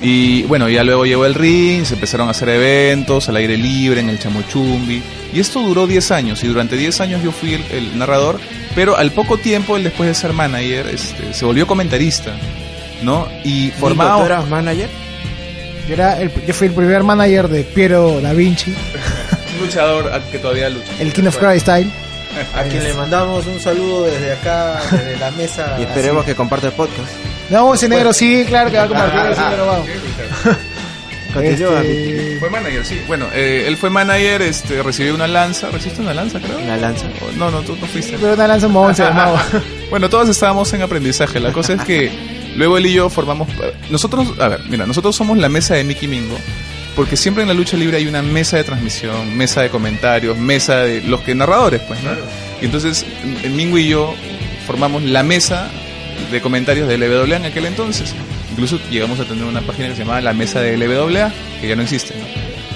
Y bueno, ya luego llegó el ring, se empezaron a hacer eventos al aire libre en el Chamochumbi. Y esto duró 10 años, y durante 10 años yo fui el, el narrador, pero al poco tiempo, él después de ser manager, este, se volvió comentarista, ¿no? Y ¿Tú formado... eras manager? Yo, era el- yo fui el primer manager de Piero Da Vinci, [LAUGHS] Un luchador que todavía lucha. el King of Cry Style. A quien le mandamos un saludo desde acá, desde la mesa. Y esperemos que comparta el podcast. No, ese negro sí, claro que va a compartir ese negro va. Continúa, Este, Fue manager, sí. Bueno, eh, él fue manager, este, recibió una lanza. ¿Recibiste una lanza, creo? Una lanza. No, no, tú no fuiste. Pero una lanza monce, mago. [LAUGHS] Bueno, todos estábamos en aprendizaje. La cosa es que luego él y yo formamos. Nosotros, a ver, mira, nosotros somos la mesa de Mickey Mingo. Porque siempre en la lucha libre hay una mesa de transmisión, mesa de comentarios, mesa de los que narradores, pues, ¿no? Y entonces, en- Mingo y yo formamos la mesa de comentarios de LWA en aquel entonces. Incluso llegamos a tener una página que se llamaba la mesa de LWA, que ya no existe, ¿no?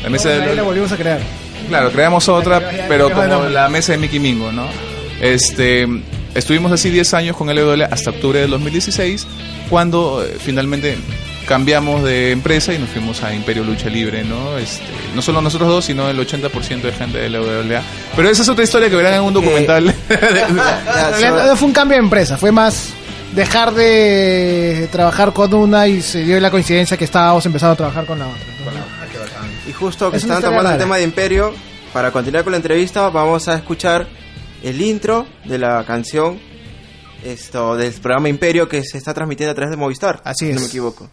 La mesa de Ahí la volvimos a crear. Claro, creamos otra, pero como no. la mesa de Mickey Mingo, ¿no? Este, estuvimos así 10 años con LWA hasta octubre del 2016, cuando eh, finalmente cambiamos de empresa y nos fuimos a Imperio Lucha Libre, ¿no? Este, no solo nosotros dos, sino el 80% de gente de LWA. Pero esa es otra historia que verán en un documental. [LAUGHS] [LAUGHS] Ya, En sobre- realidad no fue un cambio de empresa, fue más dejar de trabajar con una y se dio la coincidencia que estábamos empezando a trabajar con la otra. Y justo que Es están tomando el tema de Imperio, para continuar con la entrevista, vamos a escuchar el intro de la canción esto del programa Imperio que se está transmitiendo a través de Movistar. Así si No es. me equivoco.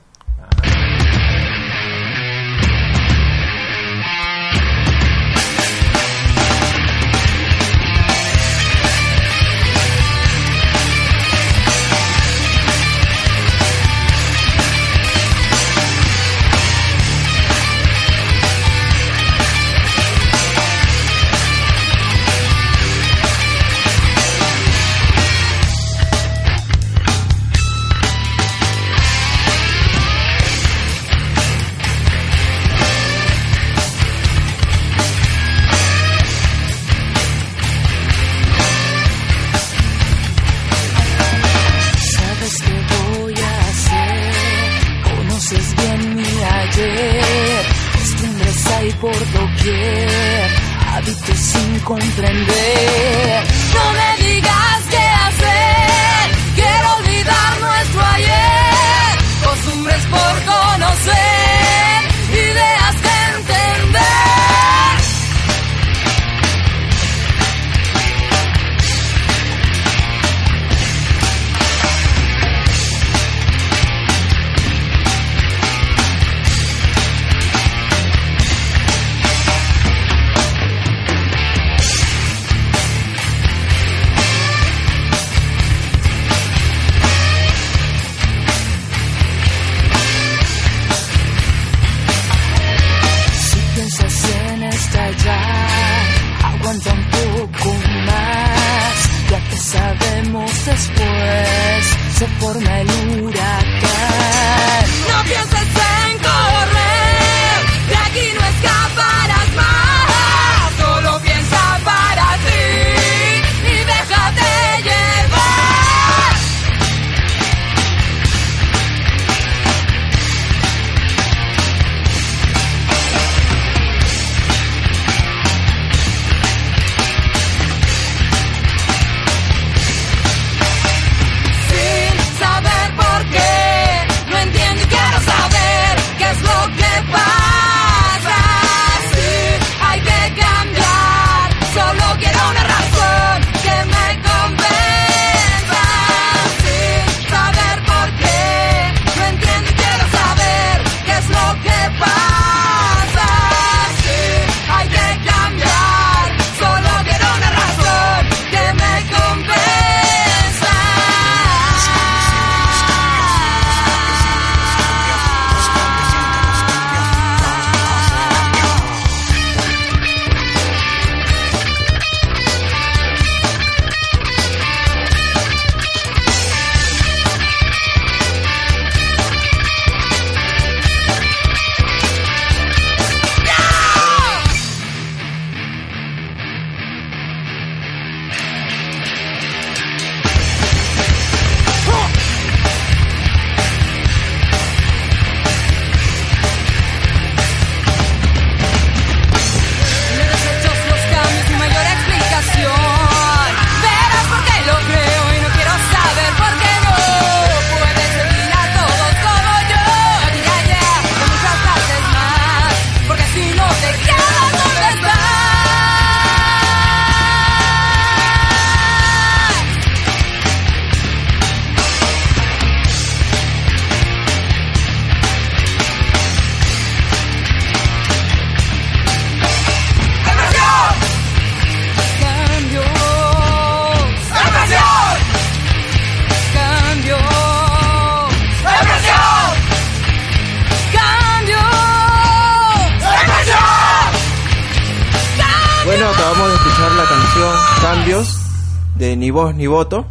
Ni Voz Ni Voto.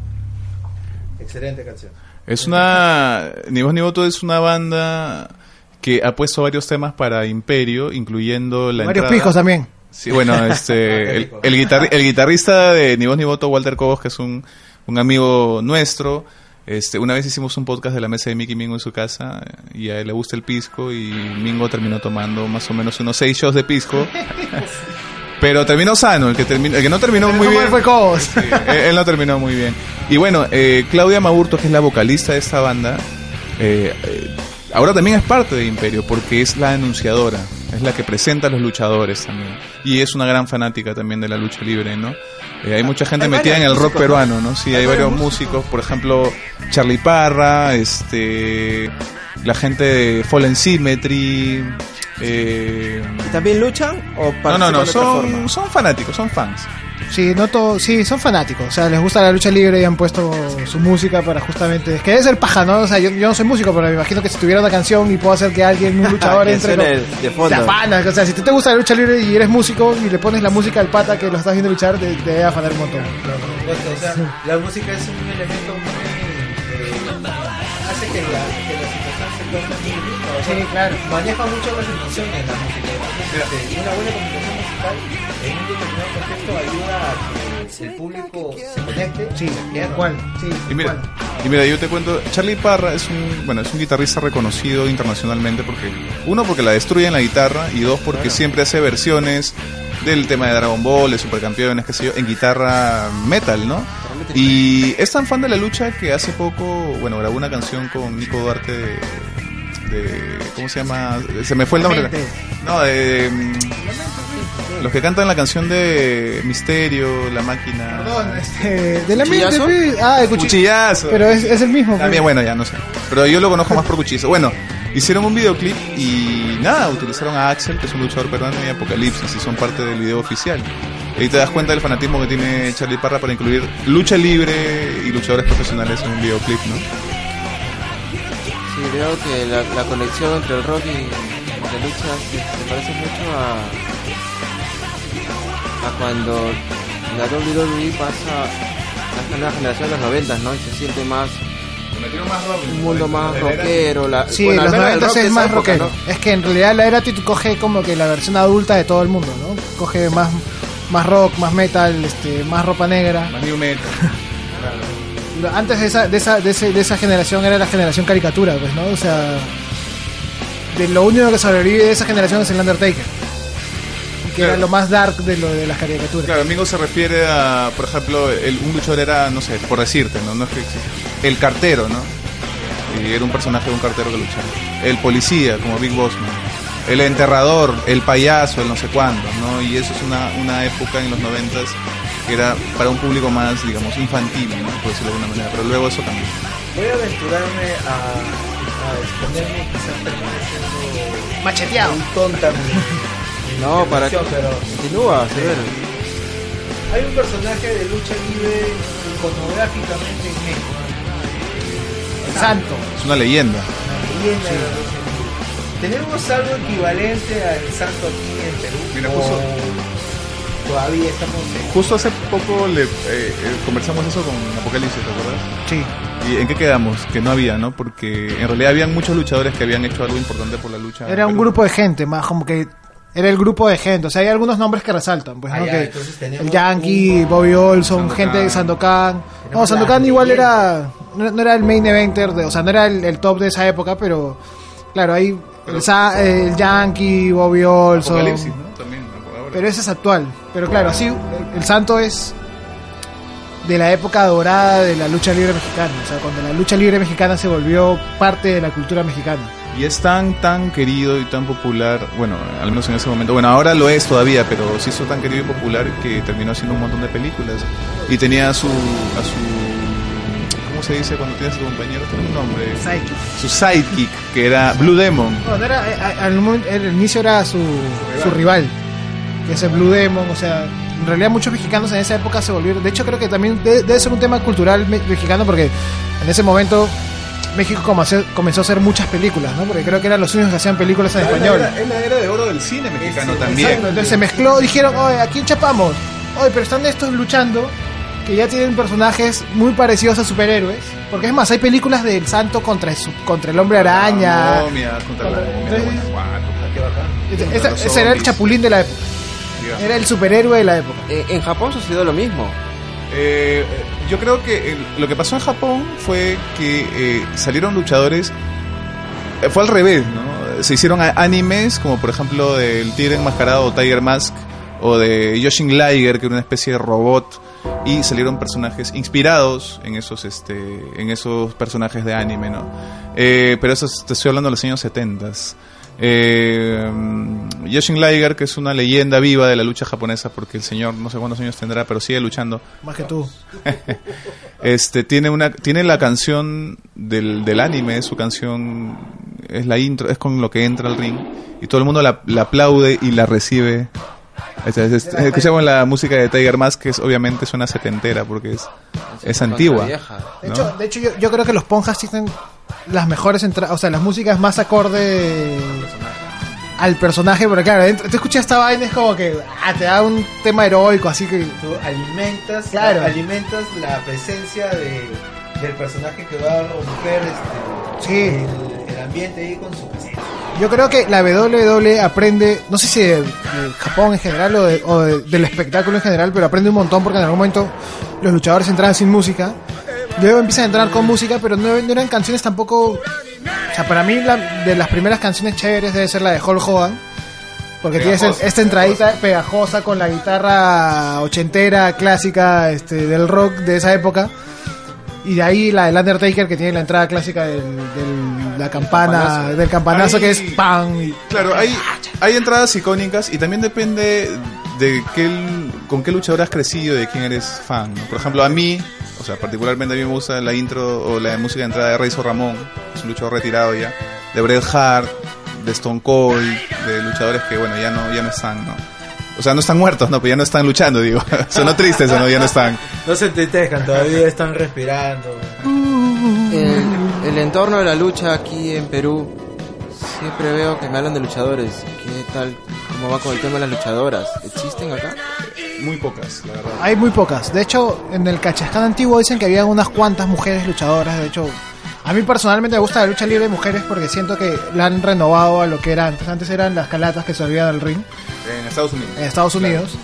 Excelente canción. Es una. Ni voz ni voto es una banda que ha puesto varios temas para Imperio, incluyendo la Varios entrada- pijos también. Sí, bueno, este, [LAUGHS] el, el, guitarri- el guitarrista de Ni voz ni voto, Walter Cobos, que es un, un amigo nuestro. Este, una vez hicimos un podcast de la mesa de Mickey Mingo en su casa y a él le gusta el pisco y Mingo terminó tomando más o menos unos seis shots de pisco. [LAUGHS] Pero terminó sano, el que, terminó, el que no terminó muy ¿Cómo bien. fue Cobos? Sí, él, él no terminó muy bien. Y bueno, eh, Claudia Maburto, que es la vocalista de esta banda, eh, eh, ahora también es parte de Imperio porque es la anunciadora, es la que presenta a los luchadores también. Y es una gran fanática también de la lucha libre, ¿no? Eh, hay mucha gente Hay metida en el rock peruano, ¿no? Sí, Hay hay varios varios músicos, por ejemplo, Charlie Parra, este, la gente de Fallen Symmetry. Eh, ¿Y también luchan o no, no, no, son, son fanáticos, son fans. Sí, no todo, sí, son fanáticos. O sea, les gusta la lucha libre y han puesto su música para justamente. Es que debe ser paja, ¿no? O sea, yo, yo no soy músico, pero me imagino que si tuviera una canción y puedo hacer que alguien, un [LAUGHS] luchador, entre. con- de fondo. Se afana. O sea, si te, te gusta la lucha libre y eres músico y le pones la música al pata que lo estás viendo luchar, te, te debe afanar un montón. supuesto, o sea, la música es un elemento muy... eh, hace que la, que la situación se torne Sí, claro. maneja mucho las emociones la música. Este, una buena comunicación musical en un determinado contexto ayuda a que el público se conecte Sí, tal cual. Sí, Y mira, cual. y mira, yo te cuento, Charlie Parra es un, bueno, es un guitarrista reconocido internacionalmente porque uno porque la destruye en la guitarra y dos porque siempre hace versiones del tema de Dragon Ball, de Supercampeones, qué sé yo, en guitarra metal, ¿no? Y es tan fan de la lucha que hace poco, bueno, grabó una canción con Nico Duarte de, ¿cómo se llama? Se me fue el nombre. No, de, mm, los que cantan la canción de Misterio, La Máquina. Perdón, este, de la mente, ¿Cuchillazo? Ah, de cuchillo. Cuchillazo. Pero es, es el mismo. También, bueno, ya no sé. Pero yo lo conozco más por cuchillazo. Bueno, hicieron un videoclip y nada, utilizaron a Axel, que es un luchador peruano, y Apocalipsis, y son parte del video oficial. Y ahí te das cuenta del fanatismo que tiene Charlie Parra para incluir lucha libre y luchadores profesionales en un videoclip, ¿no? Veo que la, la conexión entre el rock y la lucha se, se parece mucho a, a cuando la WWE pasa a la generación de los 90, ¿no? Y se siente más un mundo más rockero. La, Sí, bueno, los menos el 90 rock de es más época, rockero. ¿no? Es que en realidad la era Attitude coge como que la versión adulta de todo el mundo, ¿no? Coge más, más rock, más metal, este, más ropa negra. New Metal. [LAUGHS] Antes de esa, de esa, de ese- de esa generación era la generación caricatura, pues, ¿no? O sea, de lo único que sobrevive de esa generación es el Undertaker. Que era lo más dark de lo de las caricaturas. Claro, amigo se refiere a, por ejemplo, el, un luchador era, no sé, por decirte, ¿no? no es que existe. El cartero, ¿no? Y era un personaje de un cartero que luchaba. El policía, como Big Bossman. El enterrador, el payaso, el no sé cuándo, ¿no? Y eso es una, una época en los noventas era para un público más, digamos, infantil, ¿no? Por decirlo de alguna manera. Pero luego eso cambió. Voy a aventurarme a, a exponerme, quizás termine siendo Macheteado. tonta No, para que pero continúa, severo. hay un personaje de lucha libre iconográficamente en México. El santo. Es una leyenda. una leyenda de la lucha libre. ¿Tenemos algo equivalente al santo aquí en Perú? Mira, ¿O justo- Todavía estamos en... Justo hace poco le, eh, eh, conversamos eso con Apocalipsis, ¿te acuerdas? Sí. ¿Y en qué quedamos? Que no había, ¿no? Porque en realidad habían muchos luchadores que habían hecho algo importante por la lucha. Era un grupo de gente, más como que era el grupo de gente. O sea, hay algunos nombres que resaltan. Pues, ¿no? que el Yankee, un- Bobby Olson, Sandokan. gente de Sandokan. No, Sandokan igual era. No, no era el main eventer, de, o sea, no era el, el top de esa época, pero. Claro, hay el, Sa- el Yankee, Bobby Olson. Apocalipsis, ¿no? Ahora. Pero ese es actual. Pero claro, sí, el, santo es de la época dorada de la lucha libre mexicana. O sea, cuando la lucha libre mexicana se volvió parte de la cultura mexicana. Y es tan, tan querido y tan popular, bueno, al menos en ese momento, bueno, ahora lo es todavía, pero sí hizo tan querido y popular que terminó haciendo un montón de películas. Y tenía a su, a su, ¿cómo se dice cuando tienes a tu compañero? Tiene un nombre. Su sidekick, que era Blue Demon. No, no era, eh, a- al, momento- al inicio era su, su rival, el Blue Demon, o sea, en realidad muchos mexicanos en esa época se volvieron, de hecho creo que también de- debe ser un tema cultural me- mexicano porque en ese momento México comenzó, a hacer muchas películas, ¿no? Porque creo que eran los únicos que hacían películas en español. Es la era de oro del cine mexicano Exacto, también. Entonces se mezcló, dijeron, oye, ¿a quién chapamos? oye, pero están estos luchando que ya tienen personajes muy parecidos a superhéroes. Porque es más, hay películas del santo contra, su- contra el hombre araña. Momia, contra la momia, Entonces- bueno, guau, Qué bacán. Ese- ese- ese era el chapulín de la época. Era el superhéroe de la época. Eh, en Japón sucedió lo mismo. Eh, yo creo que el- lo que pasó en Japón fue que eh, salieron luchadores. eh, fue al revés, ¿no? Se hicieron a- animes, como por ejemplo del Tigre Enmascarado o Tiger Mask, o de Yoshin Liger, que era una especie de robot, y salieron personajes inspirados en esos, este, en esos personajes de anime, ¿no? Eh, pero eso es- te estoy hablando de los años 70 eh, Yoshin Liger, que es una leyenda viva de la lucha japonesa, porque el señor no sé cuántos años tendrá, pero sigue luchando. Más que tú. [LAUGHS] Este tiene una tiene la canción del, del anime, su canción es la intro, es con lo que entra al ring y todo el mundo la, la aplaude y la recibe. Este, es- es- escuchamos la música de Tiger Mask que es obviamente suena setentera porque es es antigua. Vieja. De ¿no? hecho, de hecho yo, yo creo que los Ponjas tienen las mejores entradas, o sea, las músicas más acorde al personaje, pero claro, dentro- te escuchas esta vaina es como que ah, te da un tema heroico, así que Tú alimentas, Claro. alimentas la presencia de, del personaje que va a romper este, Sí. el, el ambiente ahí con su presencia. yo creo que la WWE aprende, no sé si de, de Japón en general o, de- o de- del espectáculo en general, pero aprende un montón porque en algún momento los luchadores entraban sin música, luego empiezan a entrar con música, pero no, no eran canciones tampoco, o sea, para mí la, de las primeras canciones chéveres debe ser la de Hulk Hogan. Porque tiene Pegajosa, esta entradita pegajosa con la guitarra ochentera clásica este, del rock de esa época. Y de ahí la del Undertaker que tiene la entrada clásica del, del- la campana, Campanazo. del campanazo que es ¡pam! y- Claro, hay, hay entradas icónicas y también depende de qué, con qué luchador has crecido y de quién eres fan. ¿no? Por ejemplo, a mí, o sea, particularmente a mí me gusta la intro o la música de entrada de Razor Ramón, es un luchador retirado ya, de Bret Hart, de Stone Cold, de luchadores que, bueno, ya no, ya no están, ¿no? O sea, no están muertos, no, pero ya no están luchando, digo. [LAUGHS] Sonó triste eso, ¿no? Ya no están. No se entristezcan, todavía están respirando. El, el entorno de la lucha aquí en Perú, siempre veo que me hablan de luchadores. ¿Qué tal? ¿Cómo va con el tema de las luchadoras? ¿Existen acá? Muy pocas, la verdad. Hay muy pocas. De hecho, en el Cachascán antiguo dicen que había unas cuantas mujeres luchadoras. De hecho, a mí personalmente me gusta la lucha libre de mujeres porque siento que la han renovado a lo que era antes. Antes eran las calatas que servían al ring En Estados Unidos. en Estados Unidos.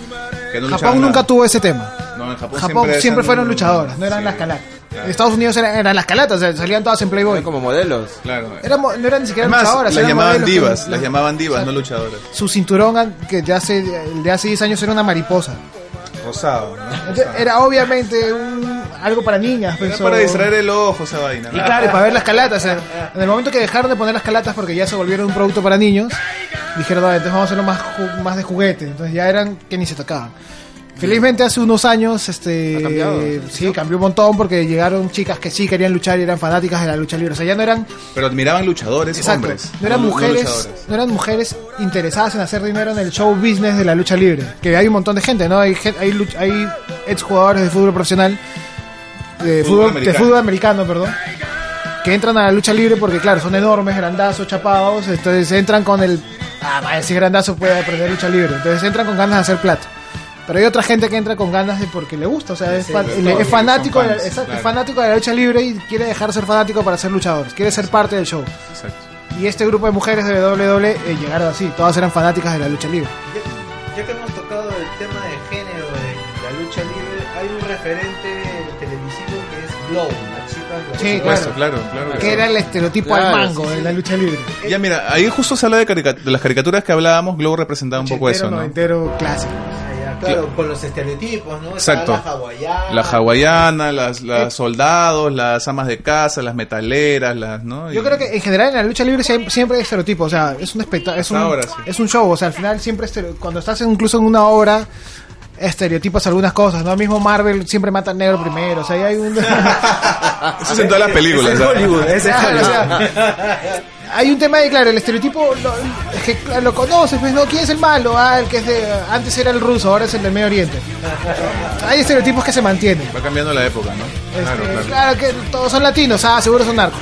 No Japón nunca nada. tuvo ese tema. No, en Japón, Japón siempre, fueron luchadoras, no eran sí, las calatas. Claro. En Estados Unidos eran, eran las calatas, o sea, salían todas en Playboy. Eran como modelos. Claro. Eran no eran ni siquiera Es más, luchadoras. las eran llamaban modelos divas, las llamaban divas, no luchadoras. Su cinturón, que de hace, de hace 10 años era una mariposa. Rosado, ¿no? Entonces, era obviamente un, algo para niñas. Era pues, para o- distraer el ojo esa vaina. Y claro, y para ver las calatas. o sea, en el momento que dejaron de poner las calatas porque ya se volvieron un producto para niños, dijeron, "No, entonces vamos a hacerlo más, más de juguete. Entonces ya eran que ni se tocaban. Felizmente hace unos años, este, cambiado. sí, cambió un montón porque llegaron chicas que sí querían luchar y eran fanáticas de la lucha libre. O sea, ya no eran, Pero admiraban luchadores exacto, hombres. no eran mujeres, no eran mujeres interesadas en hacer dinero en el show business de la lucha libre. Que hay un montón de gente, ¿no? Hay, hay, hay ex jugadores de fútbol profesional, de Fútbol fútbol, de americano. fútbol americano, perdón, que entran a la lucha libre porque, claro, son enormes, grandazos, chapados, entonces entran con el. Ah, si grandazo puede aprender lucha libre. Entonces entran con ganas de hacer plata. Pero hay otra gente que entra con ganas de porque le gusta, o sea, es, Sí, fan- es fanático, son de la, fans, exacto, claro. es fanático de la lucha libre y quiere dejar de ser fanático para ser luchador, quiere ser parte del show. Exacto. Y este grupo de mujeres de WWE eh, llegaron así, todas eran fanáticas de la lucha libre. Ya, ya que hemos tocado el tema de género en la lucha libre, hay un referente televisivo que es Glow, la chica Glow. Sí, claro. claro, claro. que era el estereotipo Claro, al mango sí, de la lucha libre. Ya mira, ahí justo se habla de, de las caricaturas que hablábamos, Globo representaba un poco eso, ¿no? noventero, clásico. Claro, con los estereotipos, ¿no? Exacto. La hawaiana. La hawaiana, las, las soldados, las amas de casa, las metaleras, las, ¿no? Yo creo que en general en la lucha libre siempre, siempre hay estereotipos, o sea, es un espectáculo, es un, sí. es un show, o sea, al final siempre estereo- cuando estás incluso en una obra estereotipas algunas cosas, ¿no? Mismo Marvel siempre mata al negro primero, o sea, ahí hay un [LAUGHS] Eso es en todas las [LAUGHS] películas. Es ¿sabes? Hollywood, es Claro, o Hollywood. sea, hay un tema de, claro, el estereotipo lo, es que claro, lo conoces, pues, ¿no? ¿Quién es el malo? Ah, el que es de, antes era el ruso, ahora es el del Medio Oriente. Hay estereotipos que se mantienen. Va cambiando la época, ¿no? Este, Claro, claro, claro. que todos son latinos, ah, seguro son narcos.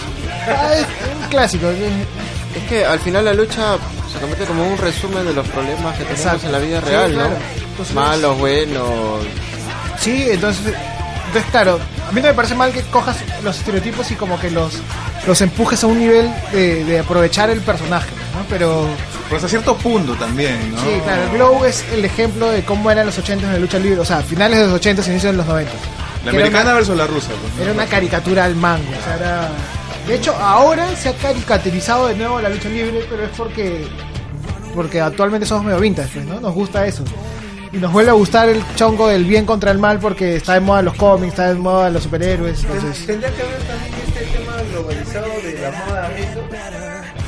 Ah, es un clásico. Es que al final la lucha se convierte como un resumen de los problemas que tenemos Exacto. en la vida Sí, real, ¿no? Entonces, Malos, buenos. Sí, entonces, entonces claro, a mí no me parece mal que cojas los estereotipos y como que los, los empujes a un nivel de, de aprovechar el personaje, ¿no? Pero Pero hasta cierto punto también, ¿no? sí, claro, el Glow es el ejemplo de cómo eran los 80 en la lucha libre, o sea, finales de los 80 y inicios de los 90. La americana una- versus la rusa. pues. Era una caricatura al mango, o sea, era... De hecho, ahora se ha caricaturizado de nuevo la lucha libre, pero es porque porque actualmente somos medio vintage, pues, ¿no? Nos gusta eso. Y nos vuelve a gustar el chongo del bien contra el mal porque está de moda los cómics, está de moda los superhéroes, entonces... Tendría que haber también este tema globalizado de la moda eso.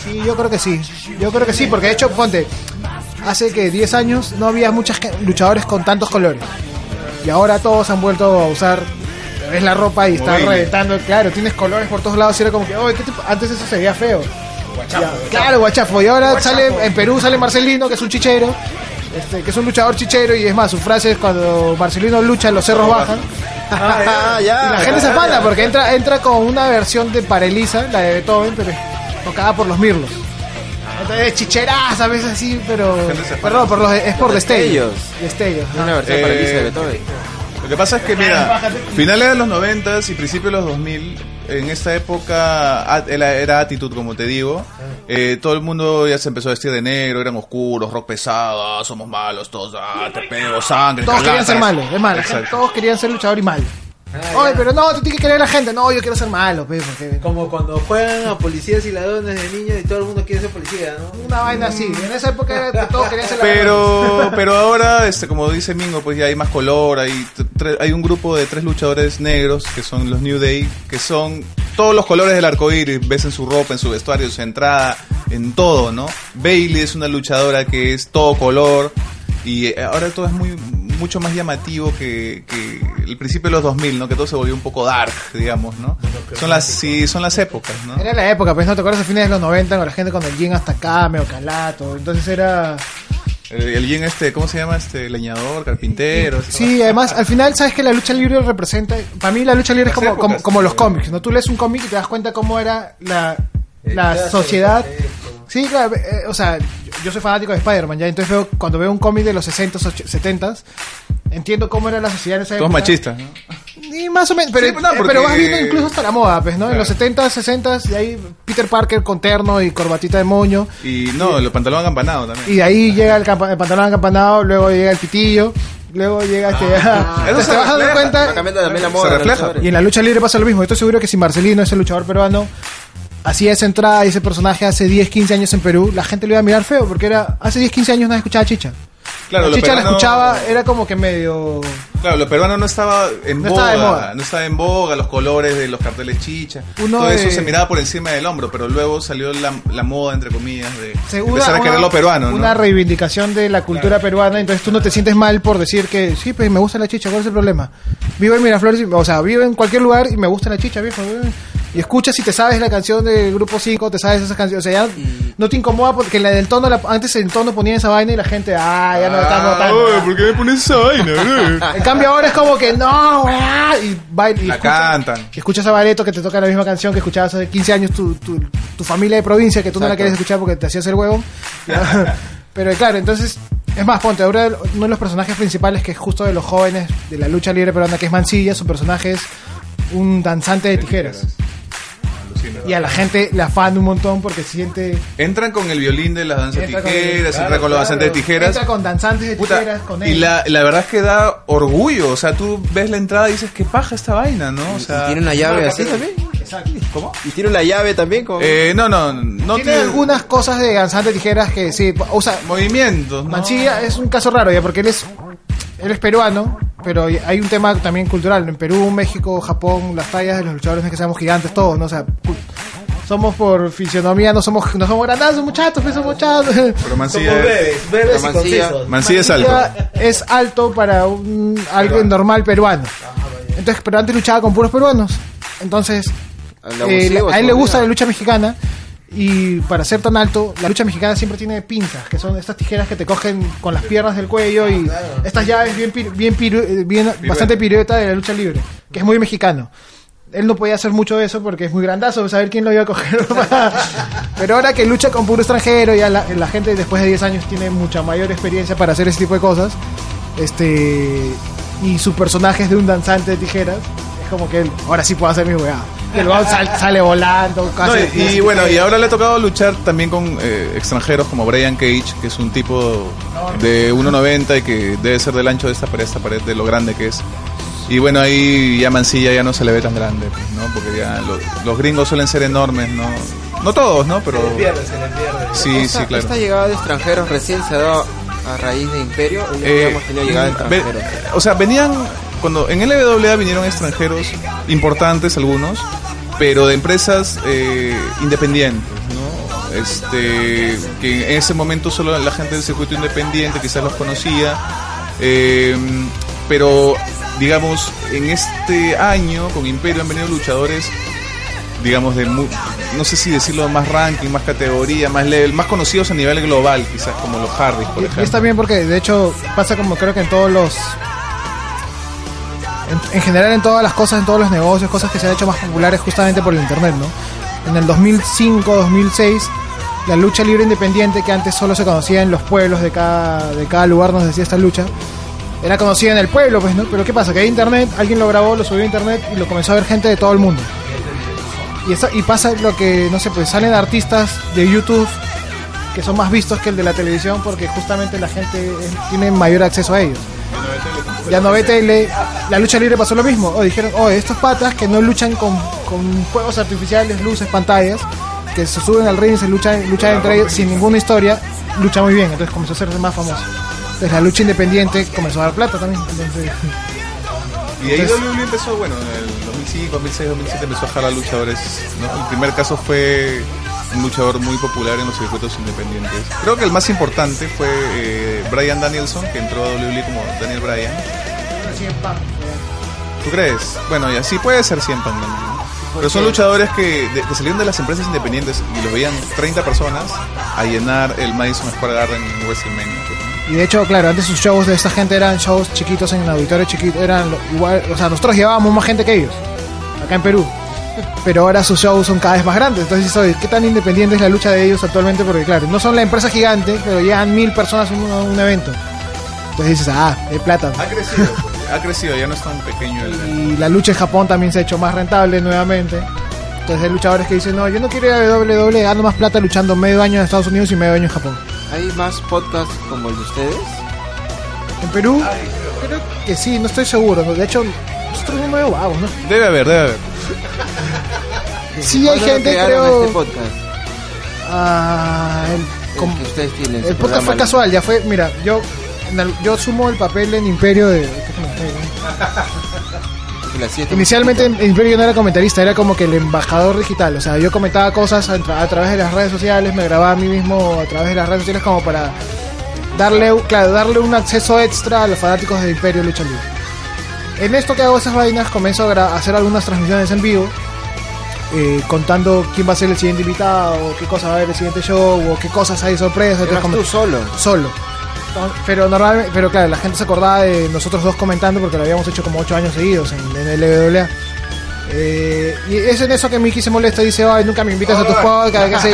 Sí, yo creo que sí. Yo creo que sí, porque de hecho, ponte, hace que 10 años no había muchos luchadores con tantos colores. Y ahora todos han vuelto a usar ves la ropa y está reventando, claro, tienes colores por todos lados y era como que, antes eso se veía feo. Ya, claro, guachafo. Y ahora sale en Perú sale Marcelino, que es un chichero, este, que es un luchador chichero y es más, su frase es cuando Marcelino lucha los cerros bajan. Ah, [LAUGHS] Y la gente se espanta porque entra, entra con una versión de Parelisa, la de Beethoven, pero tocada por los Mirlos. Entonces, chicheras a veces así, pero. Perdón, por los, es por destellos. Destellos. Destellos. Una versión Eh, para Lisa de Beethoven. Lo que pasa es que, mira, finales de los 90 y principios de los 2000, en esta época a- era, era Attitude, como te digo. Eh, todo el mundo ya se empezó a vestir de negro, eran oscuros, rock pesado, ah, somos malos, todos, ah, te pego, sangre. Todos querían ser malos, es malo. Exacto. Todos querían ser luchador y malo. Oye, pero no, tú tienes que querer a la gente. No, yo quiero ser malo, pe, porque. Como cuando juegan a policías y ladrones de niños y todo el mundo quiere ser policía, ¿no? Una vaina así. En esa época era que todos querían ser Pero, pero ahora, este, como dice Mingo, pues ya hay más color, hay, hay un grupo de tres luchadores negros que son los New Day, que son todos los colores del arco iris, ves en su ropa, en su vestuario, en su entrada, en todo, ¿no? Bailey es una luchadora que es todo color y eh, ahora todo es muy mucho más llamativo que, que el principio de los 2000, ¿no? Que todo se volvió un poco dark, digamos, ¿no? Son las, sí, son las épocas, ¿no? Era la época, pues no te acuerdas a fines de los 90 con la gente con el jean hasta acá, medio calato. Entonces era. El, el yin este, ¿cómo se llama? Este, leñador, carpintero. Sí, además, al final, sabes que la lucha libre representa. Para mí, la lucha libre es como, como, épocas. como los cómics, ¿no? Tú lees un cómic y te das cuenta cómo era la, la sociedad. Sí, claro, eh, o sea, yo, yo soy fanático de Spider-Man, ya. Entonces, veo, cuando veo un cómic de los 60s, 70s, entiendo cómo era la sociedad en esa Todos época. machistas, ¿no? Y más o menos, pero, Sí, no, eh, porque- pero vas viendo incluso hasta la moda, pues, ¿no? En los 70s, 60s, y ahí Peter Parker con terno y corbatita de moño. Y no, los pantalones acampanados también. Y de ahí llega el, campa- el pantalón acampanado, luego llega el pitillo, luego llega este... [LAUGHS] eso Entonces se te vas refleja. cuenta... Se refleja. Y en la lucha libre pasa lo mismo. Estoy seguro que si Marcelino, ese luchador peruano, hacía esa entrada y ese personaje hace 10, 15 años en Perú, la gente le iba a mirar feo, porque era hace 10, 15 años nadie escuchaba a Chicha. Claro, la lo Chicha la escuchaba, era como que medio... Claro, lo peruano no estaba en No boga, estaba de moda. no estaba en boga, los colores de los carteles chicha. Uno todo eso se miraba por encima del hombro, pero luego salió la, la moda, entre comillas, de Segura- empezar a querer una- lo peruano, ¿no? Una reivindicación de la cultura peruana, entonces tú no te sientes mal por decir que sí, pues me gusta la chicha, ¿cuál es el problema? Vivo en Miraflores, o sea, vivo en cualquier lugar y me gusta la chicha, viejo. eh. Y escuchas y te sabes la canción del grupo 5, te sabes esas canciones, o sea, ya no te incomoda porque la del tono, la- antes el tono ponía esa vaina y la gente, ah, ya no está Ah, notando. oye, ¿por qué me pones esa vaina? En cambio ahora es como que no, weá, y, baila, y La escucha- cantan. y escuchas a Bareto que te toca la misma canción que escuchabas hace 15 años tu, tu, tu familia de provincia que tú no la querías escuchar porque te hacías el huevo. [LAUGHS] Pero claro, entonces, es más, ponte, ahora uno de los personajes principales que es justo de los jóvenes de la lucha libre peruana, que es Mancilla, su personaje es un danzante de tijeras. Y a la gente le afana un montón porque siente... Entran con el violín de las danzas con tijeras, claro, entran con los danzantes de claro. tijeras. Entra con danzantes de Puta, tijeras, con y él. la, la verdad es que da orgullo, o sea, tú ves la entrada y dices, qué paja esta vaina, ¿no? O sea, ¿Y tiene una llave así también? Exacto. ¿Cómo? ¿Y tiene una llave también? Con... Eh, no, no, no Tiene algunas cosas de danzantes de tijeras que sí, o sea, movimientos, ¿no? Mancilla es un caso raro ya porque él es él es peruano, pero hay un tema también cultural. En Perú, México, Japón, las tallas de los luchadores no es que seamos gigantes todos, ¿no? O sea, somos por fisionomía, no somos, no somos grandazos, muchachos, pues somos chatos. Pero Somos Mancilla es- breves, breves y Mancilla- concisos. Mancilla es alto. Es alto para un, alguien normal peruano. Entonces, pero antes luchaba con puros peruanos. Entonces, eh, a él le gusta la lucha mexicana y para ser tan alto, la lucha mexicana siempre tiene pinzas, que son estas tijeras que te cogen con las piernas del cuello y estas llaves bien, bien, piru- eh, bien bastante pirueta de la lucha libre, que es muy mexicano. Él no podía hacer mucho de eso porque es muy grandazo, saber quién lo iba a coger. [LAUGHS] [LAUGHS] Pero ahora que lucha con puro extranjero, ya la, la gente después de 10 años tiene mucha mayor experiencia para hacer ese tipo de cosas. este y su personaje es de un danzante de tijeras. Es como que él, ahora sí puedo hacer mi weá. Y el sal- sale volando, No, casi. y, y bueno, y ahora le ha tocado luchar también con eh, extranjeros como Brian Cage, que es un tipo de 1.90 y que debe ser del ancho de esta pared, esta pared de lo grande que es. Y bueno, ahí ya Mancilla ya no se le ve tan grande, pues, ¿no? Porque ya lo- los gringos suelen ser enormes, ¿no? No todos, ¿no? Pero sí, esta, sí, claro. esta llegada de extranjeros recién se ha dado a raíz de Imperio. o ya Eh, tenido llegada de ve- extranjeros. o sea, venían cuando en LWA vinieron extranjeros importantes algunos, pero de empresas eh, independientes, ¿no? Este, que en ese momento solo la gente del circuito independiente quizás los conocía, eh, pero digamos en este año con Imperio han venido luchadores digamos de mu- no sé si decirlo más ranking, más categoría, más level, más conocidos a nivel global, quizás como los Hardys, por Y, y ejemplo. está bien porque de hecho pasa como creo que en todos los en, en general en todas las cosas, en todos los negocios, cosas que se han hecho más populares justamente por el internet, ¿no? En el 2005, 2006, la lucha libre independiente que antes solo se conocía en los pueblos de cada de cada lugar donde se hacía esta lucha, era conocida en el pueblo, pues, ¿no? Pero ¿qué pasa? Que hay internet, alguien lo grabó, lo subió a internet y lo comenzó a ver gente de todo el mundo. Y, eso, y pasa lo que, no sé, pues salen artistas de YouTube que son más vistos que el de la televisión porque justamente la gente tiene mayor acceso a ellos. Ya no ve tele, la lucha libre pasó lo mismo. O dijeron, oh, estos patas que no luchan con, con fuegos artificiales, luces, pantallas, que se suben al ring y se luchan, luchan entre ellos sin ninguna historia, lucha muy bien. Entonces comenzó a ser más famoso. Entonces la lucha independiente comenzó a dar plata también. Entonces, Y ahí Entonces- WWE empezó, bueno, en el 2005, 2006, 2007 empezó a jalar luchadores. ¿no? El primer caso fue un luchador muy popular en los circuitos independientes. Creo que el más importante fue eh, Brian Danielson, que entró a WWE como Daniel Bryan. ¿Tú crees? Bueno, y así puede ser 100 también. ¿no? Pero son luchadores que, de- que salieron de las empresas independientes y los veían 30 personas a llenar el Madison Square Garden en WrestleMania. Y de hecho, claro, antes sus shows de esta gente eran shows chiquitos en auditorio chiquito, eran igual, o sea, nosotros llevábamos más gente que ellos, acá en Perú. Pero ahora sus shows son cada vez más grandes. Entonces, ¿qué tan independiente es la lucha de ellos actualmente? Porque, claro, no son la empresa gigante, pero llegan mil personas a un, a un evento. Entonces dices, ah, hay plata. Ha crecido, ha crecido, ya no es tan pequeño el... Y la lucha en Japón también se ha hecho más rentable nuevamente. Entonces hay luchadores que dicen, no, yo no quiero ir a WWE, gano más plata luchando medio año en Estados Unidos y medio año en Japón. ¿Hay más podcasts como el de ustedes? En Perú, creo que sí, no estoy seguro. ¿no? De hecho, nosotros somos medio vagos, ¿no? Debe haber, debe haber. [LAUGHS] Sí hay ¿Cuándo gente, creo... este podcast? Ah, el, El como- que ustedes tienen. el su podcast fue casual, ya fue, mira, yo el- yo asumo el papel en Imperio de... Inicialmente en Imperio yo no era comentarista, era como que el embajador digital. O sea, yo comentaba cosas a, tra- a través de las redes sociales, me grababa a mí mismo a través de las redes sociales como para darle, claro, darle un acceso extra a los fanáticos de Imperio Lucha Libre. En esto que hago esas vainas, comienzo a, hacer algunas transmisiones en vivo, eh, contando quién va a ser el siguiente invitado, qué cosa va a haber el siguiente show, o qué cosas hay sorpresas. Entonces, tú como- solo. solo. No, Pero normalmente, pero claro, la gente se acordaba de nosotros dos comentando porque lo habíamos hecho como ocho años seguidos en, en el LWA. Eh, y es en eso que Mickey se molesta y dice, ay, nunca me invitas a tus [LAUGHS] podcasts,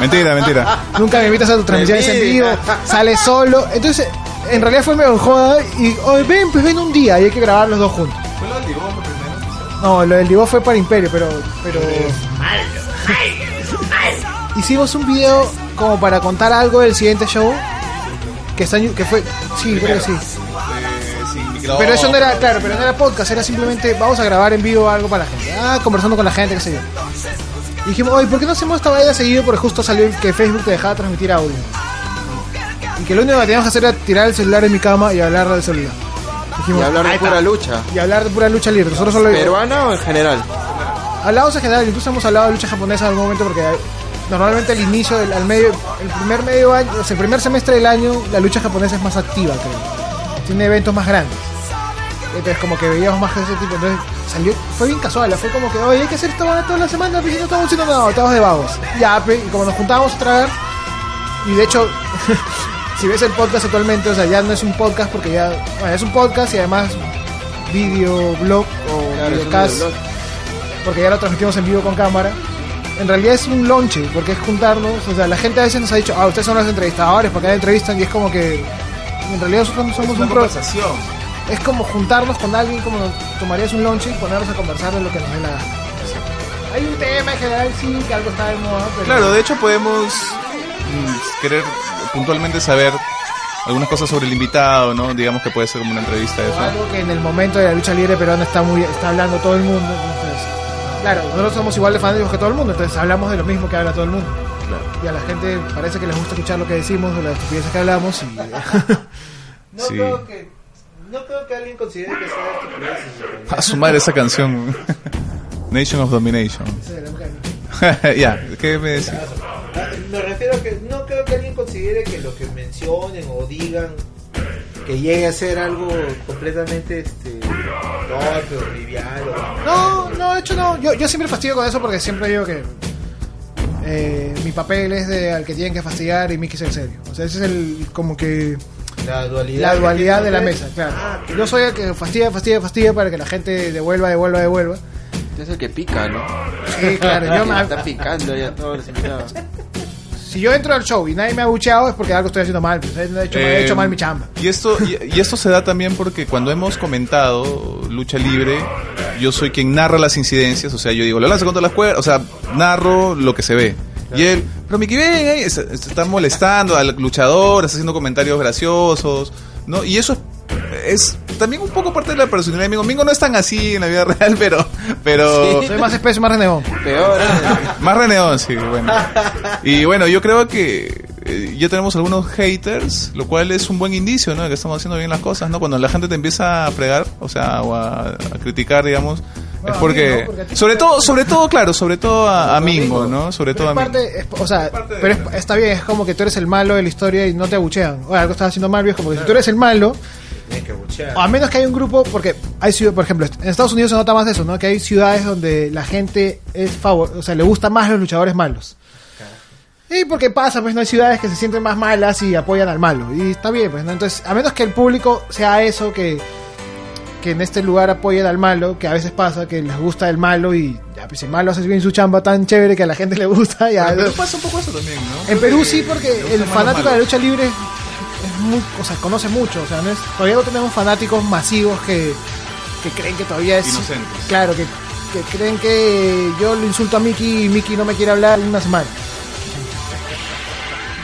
Mentira, mentira. nunca me invitas a tus transmisiones en vivo, sales solo. Entonces, en realidad fue medio joda y, oye, ven, pues ven un día y hay que grabar los dos juntos. No, lo del Divo fue para Imperio, pero... pero... Hicimos un video como para contar algo del siguiente show. Que, está, que fue... Sí, creo que sí. Pero eso no era, claro, pero no era podcast, era simplemente vamos a grabar en vivo algo para la gente. Ah, conversando con la gente, qué sé yo. Y dijimos, oye, ¿por qué no hacemos esta vaina seguido? Porque justo salió que Facebook te dejaba transmitir audio. Y que lo único que teníamos que hacer era tirar el celular en mi cama y hablar del celular. Dijimos, Y hablar "Ahí de está". pura lucha. Y hablar de pura lucha libre. Nosotros solo ¿Peruana o en general? hablamos en general, incluso hemos hablado de lucha japonesa en algún momento porque normalmente al inicio, del, al medio, el primer medio año, o sea, el primer semestre del año, la lucha japonesa es más activa, creo. Tiene eventos más grandes. Entonces como que veíamos más de ese tipo, entonces salió, fue bien casual, fue como que, oye, hay que hacer esta vaina toda la semana, pero no estamos haciendo nada, estamos de vagos. Ya, y como nos juntábamos otra vez, y de hecho, [LAUGHS] si ves el podcast actualmente, o sea, ya no es un podcast porque ya, bueno, es un podcast y además video, blog o Claro, videocast videoblog. porque ya lo transmitimos en vivo con cámara. En realidad es un lonche, porque es juntarnos. O sea, la gente a veces nos ha dicho, ah, ustedes son los entrevistadores, porque hay entrevistan y es como que En realidad nosotros somos un pro- Es como juntarnos con alguien, como tomarías un lunch y ponernos a conversar de lo que nos dé la gana. Hay un tema en general, sí, que algo está de moda, pero... Claro, de hecho podemos mm, querer puntualmente saber algunas cosas sobre el invitado, ¿no? Digamos que puede ser como una entrevista de eso. algo que en el momento de la lucha libre peruana está muy está hablando todo el mundo entonces claro nosotros somos igual de fanáticos que todo el mundo entonces hablamos de lo mismo que habla todo el mundo y a la gente parece que les gusta escuchar lo que decimos de las estupideces que hablamos y [LAUGHS] No Sí. creo que no creo que alguien considere que sea estupidez. A su madre esa canción. [LAUGHS] Nation of Domination. [LAUGHS] ya, ¿qué me decís? Me refiero a que no creo que alguien considere que lo que mencionen o digan que llegue a ser algo completamente este torpe o trivial o no no de hecho no. Yo, yo siempre fastidio con eso porque siempre digo que eh, mi papel es de al que tienen que fastidiar y Mickey es el serio. O sea ese es el como que la dualidad la dualidad de la mesa claro. Ah, yo soy el que fastidia fastidia fastidia para que la gente devuelva devuelva devuelva Es el que pica, ¿no? sí claro yo me- Está picando ya todos los invitados. Si yo entro al show y nadie me ha abucheado es porque algo estoy haciendo mal. Pues, he hecho, he Eh, hecho mal mi chamba. Y esto, y, y esto se da también porque cuando hemos comentado lucha libre, yo soy quien narra las incidencias, o sea, yo digo, lo lanza contra las cuerdas, o sea, narro lo que se ve. Y él, pero Mickey, ven, ahí, se, se está molestando al luchador, está haciendo comentarios graciosos, ¿no? Y eso es, es también un poco parte de la personalidad de Mingo. Mingo no es tan así en la vida [LAUGHS] real, pero, pero, Soy más espeso, más renegón. Peor, ¿eh? más reneón, sí, bueno. Y bueno, yo creo que eh, ya tenemos algunos haters, lo cual es un buen indicio, ¿no? De que estamos haciendo bien las cosas, ¿no? Cuando la gente te empieza a fregar, o sea, o a, a criticar, digamos, Bueno, es porque, no, porque sobre te- todo, sobre todo, claro, sobre todo a, a Mingo, ¿no? Sobre todo Pero a parte, es- o sea, parte de- pero es- está bien, es como que tú eres el malo de la historia y no te abuchean. O algo estás haciendo mal, viejo, porque si tú eres el malo, que buchear. a menos que hay un grupo, porque hay ciudades, por ejemplo, en Estados Unidos se nota más eso, ¿no? Que hay ciudades donde la gente es favor, o sea, le gustan más los luchadores malos. Y porque pasa, pues no hay ciudades que se sienten más malas y apoyan al malo. Y está bien, pues, ¿no? Entonces, a menos que el público sea eso, que, que en este lugar apoyen al malo, que a veces pasa, que les gusta el malo y ya, pues el malo hace bien su chamba tan chévere que a la gente le gusta. Ya, Pero pasa un poco eso también, ¿no? en Perú sí, porque el fanático de la lucha libre muy, o sea, conoce mucho, o sea, no es, todavía no tenemos fanáticos masivos que, que creen que todavía es Inocentes. claro, que, que creen que yo le insulto a Mickey y Mickey no me quiere hablar una semana.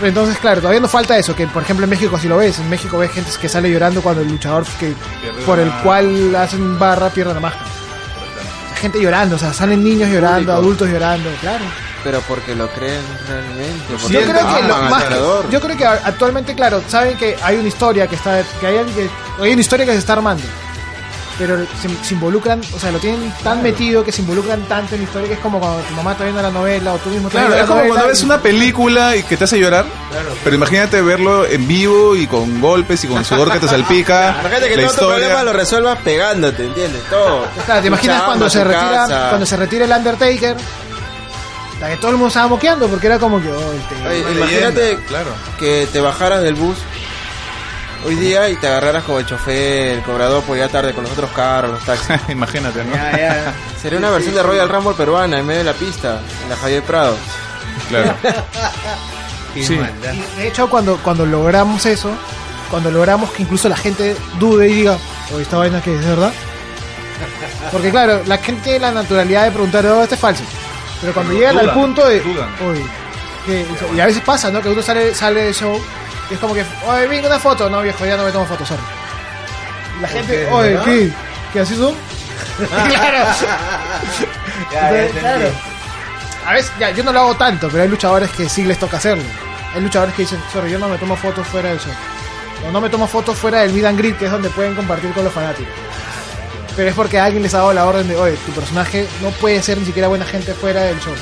Entonces, claro, todavía nos falta eso, que por ejemplo en México si lo ves, en México ves gente que sale llorando cuando el luchador que Pierde por el la- cual hacen barra pierde la máscara. Gente llorando, o sea, salen niños llorando, adultos llorando, claro. Pero porque lo creen realmente. Yo creo que aman lo al más que- ganador. yo creo que actualmente claro saben que hay una historia que está que hay, alguien que hay una historia que se está armando pero se, se involucran o sea lo tienen tan metido que se involucran tanto en la historia que es como cuando tu mamá está viendo la novela o tú mismo estás Claro, viendo es la como novela cuando ves y- una película y que te hace llorar, pero imagínate verlo en vivo y con golpes y con sudor que te salpica, [LAUGHS] Imagínate que la todo tu problema historia. lo resuelvas pegándote, ¿entiendes? Todo. Claro, te imaginas cuando se retira casa. cuando se retira el Undertaker la que todo el mundo estaba moqueando porque era como que oh, este- Oye, Una imagínate leyenda, claro. que te bajaras del bus hoy día y te agarraras como el chofer, el cobrador por llegar tarde con los otros carros, los taxis. [LAUGHS] Imagínate, ¿no? Ya, ya. [LAUGHS] Sería una versión de Royal Rumble peruana en medio de la pista, en la Javier Prado. Claro. [LAUGHS] Y de hecho, cuando, cuando logramos eso, cuando logramos que incluso la gente dude y diga, oye, esta vaina que es de verdad. Porque claro, la gente tiene la naturalidad de preguntar, oh, este es falso. Pero cuando llegan al punto de, oye, que- y a veces pasa, ¿no? Que uno sale, sale del show y es como que, oye, venga una foto. No, viejo, ya no me tomo fotos, sorry. La gente, qué? oye, ¿verdad? ¿qué? ¿Qué así son? [LAUGHS] claro. Ya, Entonces, claro. A veces, ya, yo no lo hago tanto, pero hay luchadores que sí les toca hacerlo. Hay luchadores que dicen, sorry, yo no me tomo fotos fuera del show. O no me tomo fotos fuera del and greet, que es donde pueden compartir con los fanáticos. Pero es porque alguien les ha dado la orden de, oye, tu personaje no puede ser ni siquiera buena gente fuera del show.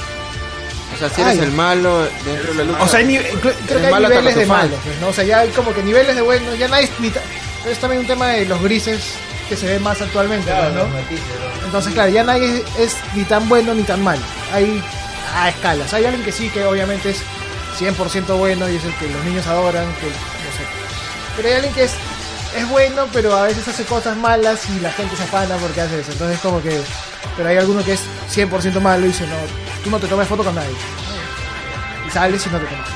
O sea, si eres Ay. el malo dentro de la lucha. O sea, hay creo que hay niveles de malos, pues, ¿no? O sea, ya hay como que niveles de bueno, ya nadie es ni Pero es también un tema de los grises que se ven más actualmente, Claro, ¿no? los matices, ¿no? Entonces, claro, ya nadie es, es ni tan bueno ni tan malo. Hay a escalas. Hay alguien que sí, que obviamente es 100% bueno y es el que los niños adoran, que no sé. Pero hay alguien que es, es bueno, pero a veces hace cosas malas y la gente se afana porque hace eso. Entonces, como que. Pero hay alguno que es 100% malo y dice, no, tú no te tomes foto con nadie. Y sales y no te tomas.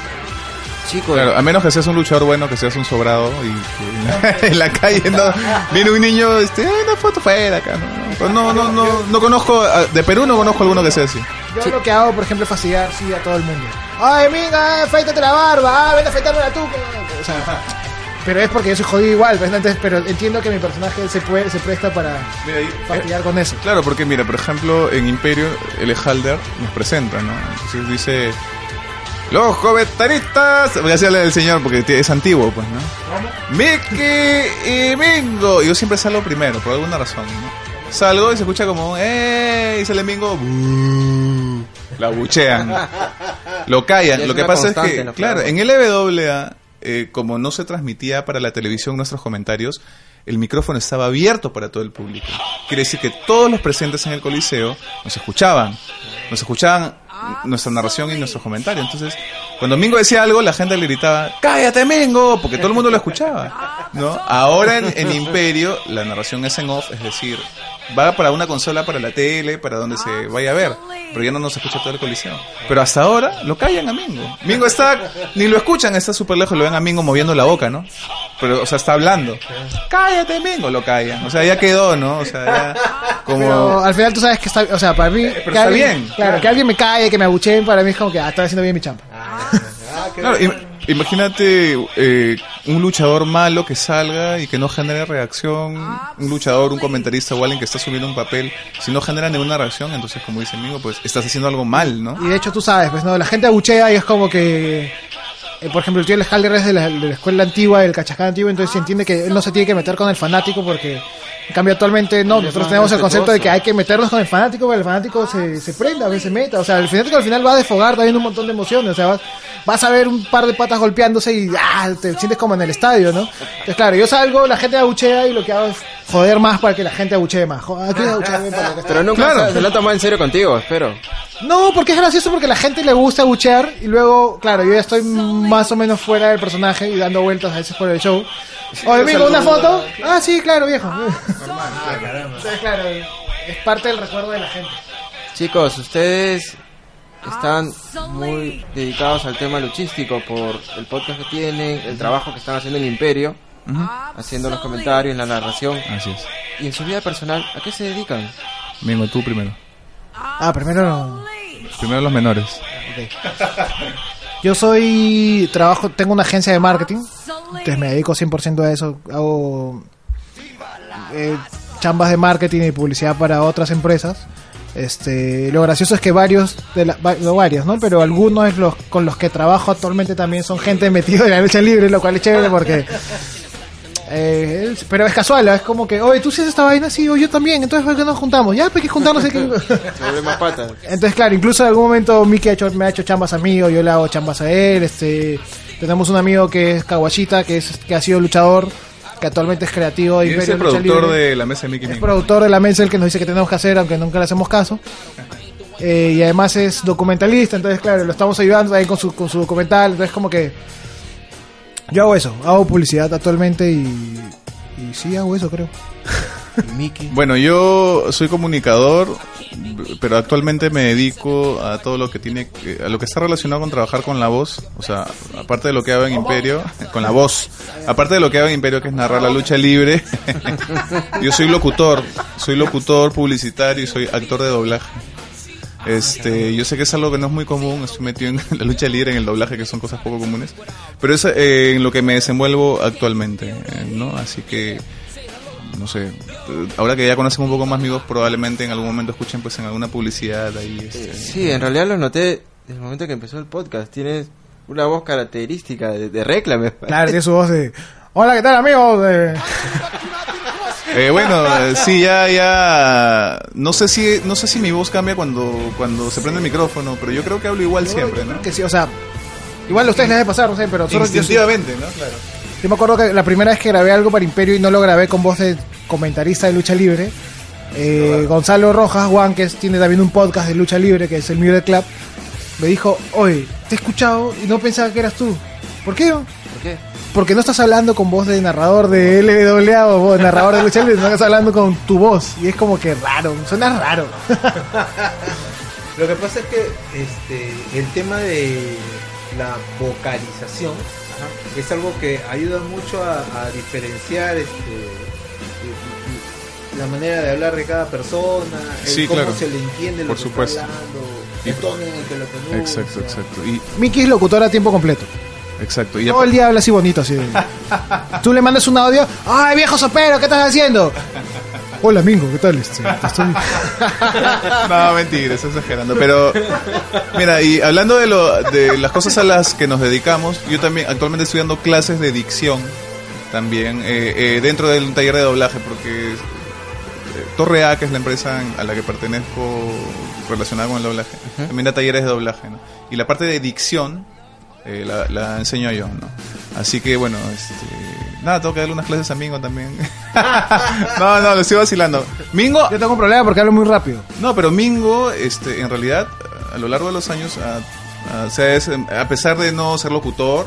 Claro, a menos que seas un luchador bueno, que seas un sobrado y que [LAUGHS] en la calle no, viene un niño, este, "Ay, una foto fuera acá. No, no, Pues no, no, no, no conozco, a- de Perú no conozco alguno que sea así. Yo lo que hago, por ejemplo, es fastidiar sí, a todo el mundo. Ay, mira, afeítate la barba, ah, ven a afeitarme la tuca. [LAUGHS] O sea, pero es porque yo soy jodido igual, pues, entonces, pero entiendo que mi personaje se puede, se presta para Mira, y- fastidiar con eso. Claro, porque mira, por ejemplo, en Imperio, el Halder nos presenta, ¿no? Entonces dice, los comentaristas, voy a decirle al señor porque es antiguo, pues, ¿no? Mickey y Mingo. Yo siempre salgo primero, por alguna razón, ¿no? Salgo y se escucha como, ¡eh! Y sale Mingo. La buchean. Lo callan. Lo que pasa es que, claro, en el LWA, eh, como no se transmitía para la televisión nuestros comentarios, el micrófono estaba abierto para todo el público. Quiere decir que todos los presentes en el Coliseo nos escuchaban. Nos escuchaban nuestra narración y nuestros comentarios. Entonces, cuando Mingo decía algo, la gente le gritaba, ¡cállate, Mingo! Porque todo el mundo lo escuchaba. ¿no? Ahora en, en Imperio, la narración es en off, es decir, va para una consola, para la tele, para donde se vaya a ver. Pero ya no nos escucha todo el Coliseo. Pero hasta ahora lo callan a Mingo. Mingo está, ni lo escuchan, está súper lejos, lo ven a Mingo moviendo la boca, ¿no? Pero, o sea, está hablando. ¡Cállate, Mingo! Lo callan. O sea, ya quedó, ¿no? O sea, ya como... Pero al final tú sabes que está, o sea, para mí, que está alguien- bien, Claro, que alguien me calle, que me abucheen, para mí es como que, ah, estoy haciendo bien mi Claro, im- imagínate eh, un luchador malo que salga y que no genere reacción, un luchador, un comentarista o alguien que está subiendo un papel, si no genera ninguna reacción, entonces como dice amigo, pues estás haciendo algo mal, ¿no? Y de hecho tú sabes, pues no, la gente abuchea y es como que, eh, por ejemplo, el tío Halder es de la, de la escuela antigua, del cachacán antiguo, entonces se entiende que él no se tiene que meter con el fanático porque, en cambio, actualmente no, nosotros tenemos el concepto de que hay que meternos con el fanático, pero el fanático se, se prenda, a veces se meta, o sea, el fanático al final va a desfogar también un montón de emociones, o sea, vas, vas a ver un par de patas golpeándose y ah, te sientes como en el estadio, ¿no? Entonces, claro, yo salgo, la gente abuchea y lo que hago es joder más para que la gente abuchee más. Joder, aquí abuchea bien para que- Pero nunca Claro. se, se lo tomado en serio contigo, espero. no, porque es gracioso porque a la gente le gusta buchear y luego, claro, yo ya estoy más o menos fuera del personaje y dando vueltas a veces por el show. Oye, amigo, ¿una foto? Ah, sí, claro, viejo. [LAUGHS] Entonces, claro, es parte del recuerdo de la gente. Chicos, ustedes están muy dedicados al tema luchístico por el podcast que tienen, el trabajo que están haciendo en Imperio, haciendo los comentarios, la narración. Así es. Y en su vida personal, ¿a qué se dedican? Mingo, tú primero. Ah, primero, Primero los menores. [LAUGHS] yo soy, trabajo, tengo una agencia de marketing, entonces me dedico 100% a eso, hago eh, chambas de marketing y publicidad para otras empresas. Este, lo gracioso es que varios, de la, no varios, ¿no? Pero algunos con los que trabajo actualmente también son gente metida en la lucha libre, lo cual es chévere porque... eh, es- pero es casual, es como que, oye, tú sí haces esta vaina, sí, o yo también, entonces ¿por qué nos juntamos? Ya, pues que juntarnos. hay [LAUGHS] que... Entonces, claro, incluso en algún momento Miki ha hecho, me ha hecho chambas a mí, o yo le hago chambas a él. Este, tenemos un amigo que es Kawashita, que, es, que ha sido luchador, que actualmente es creativo de Y es el productor Libre. de la mesa de Mickey Es Mingo. productor de la mesa, el que nos dice que tenemos que hacer, aunque nunca le hacemos caso. Eh, y además es documentalista, entonces, claro, lo estamos ayudando ahí con su, con su documental. Entonces, como que. Yo hago eso, hago publicidad actualmente y. Y sí, hago eso, creo. [LAUGHS] Mickey. Bueno, yo soy comunicador, pero actualmente me dedico a todo lo que tiene, a lo que está relacionado con trabajar con la voz, o sea, aparte de lo que hago en Imperio, con la voz, aparte de lo que hago en Imperio que es narrar la lucha libre, [LAUGHS] yo soy locutor, soy locutor, publicitario y soy actor de doblaje. Este, yo sé que es algo que no es muy común, estoy metido en [LAUGHS] la lucha libre, en el doblaje, que son cosas poco comunes, pero es eh, en lo que me desenvuelvo actualmente, eh, ¿no? Así que no sé, eh, ahora que ya conocen un poco más mi voz, probablemente en algún momento escuchen pues en alguna publicidad ahí. este, Sí, en realidad lo noté desde el momento que empezó el podcast. Tienes una voz característica de, de réclame. Claro, tiene su voz de. Hola, ¿qué tal, amigos? Eh, [LAUGHS] Eh, bueno, sí, ya, ya, no sé si, no sé si mi voz cambia cuando, cuando se prende el micrófono, pero yo creo que hablo igual siempre, ¿no? que sí, o sea, igual a ustedes les debe pasar, no sé, pero yo, Instintivamente, ¿no? Claro. yo me acuerdo que la primera vez que grabé algo para Imperio y no lo grabé con voz de comentarista de lucha libre, eh, Gonzalo Rojas, Juan, que es- tiene también un podcast de lucha libre, que es el Muted Club, me dijo, oye, te he escuchado y no pensaba que eras tú. ¿Por qué? ¿Por qué? Porque no estás hablando con voz de narrador de LWA o voz de narrador de lucha libre, que estás hablando con tu voz. Y es como que raro, suena raro. [LAUGHS] Lo que pasa es que este, el tema de, la vocalización es algo que ayuda mucho a, a diferenciar este, la manera de hablar de cada persona, el Sí, cómo claro. se le entiende lo Por que supuesto. está hablando, Y- el tono en el que lo pronuncia. Exacto, exacto. Y, Miki es locutora a tiempo completo. Exacto. Y Todo el día habla así bonito, así. [LAUGHS] Tú le mandas un audio, ¡ay, viejo sopero, ¿qué estás haciendo? Hola, Mingo, ¿qué tal? Este, te estoy- [LAUGHS] No, mentira, estás exagerando. Pero, mira, y hablando de, lo, de las cosas a las que nos dedicamos, yo también actualmente estoy dando clases de dicción también eh, eh, dentro del taller de doblaje, porque eh, Torre A, que es la empresa a la que pertenezco relacionada con el doblaje, también da talleres de doblaje. ¿no? Y la parte de dicción eh, la, la enseño yo, ¿no? Así que, bueno, este, nada, tengo que darle unas clases a Mingo también. [LAUGHS] no, no, lo estoy vacilando. Mingo, Yo tengo un problema porque hablo muy rápido. no, pero Mingo, este, en realidad, a lo largo de los años, a, a- o sea, es, a pesar de no ser locutor,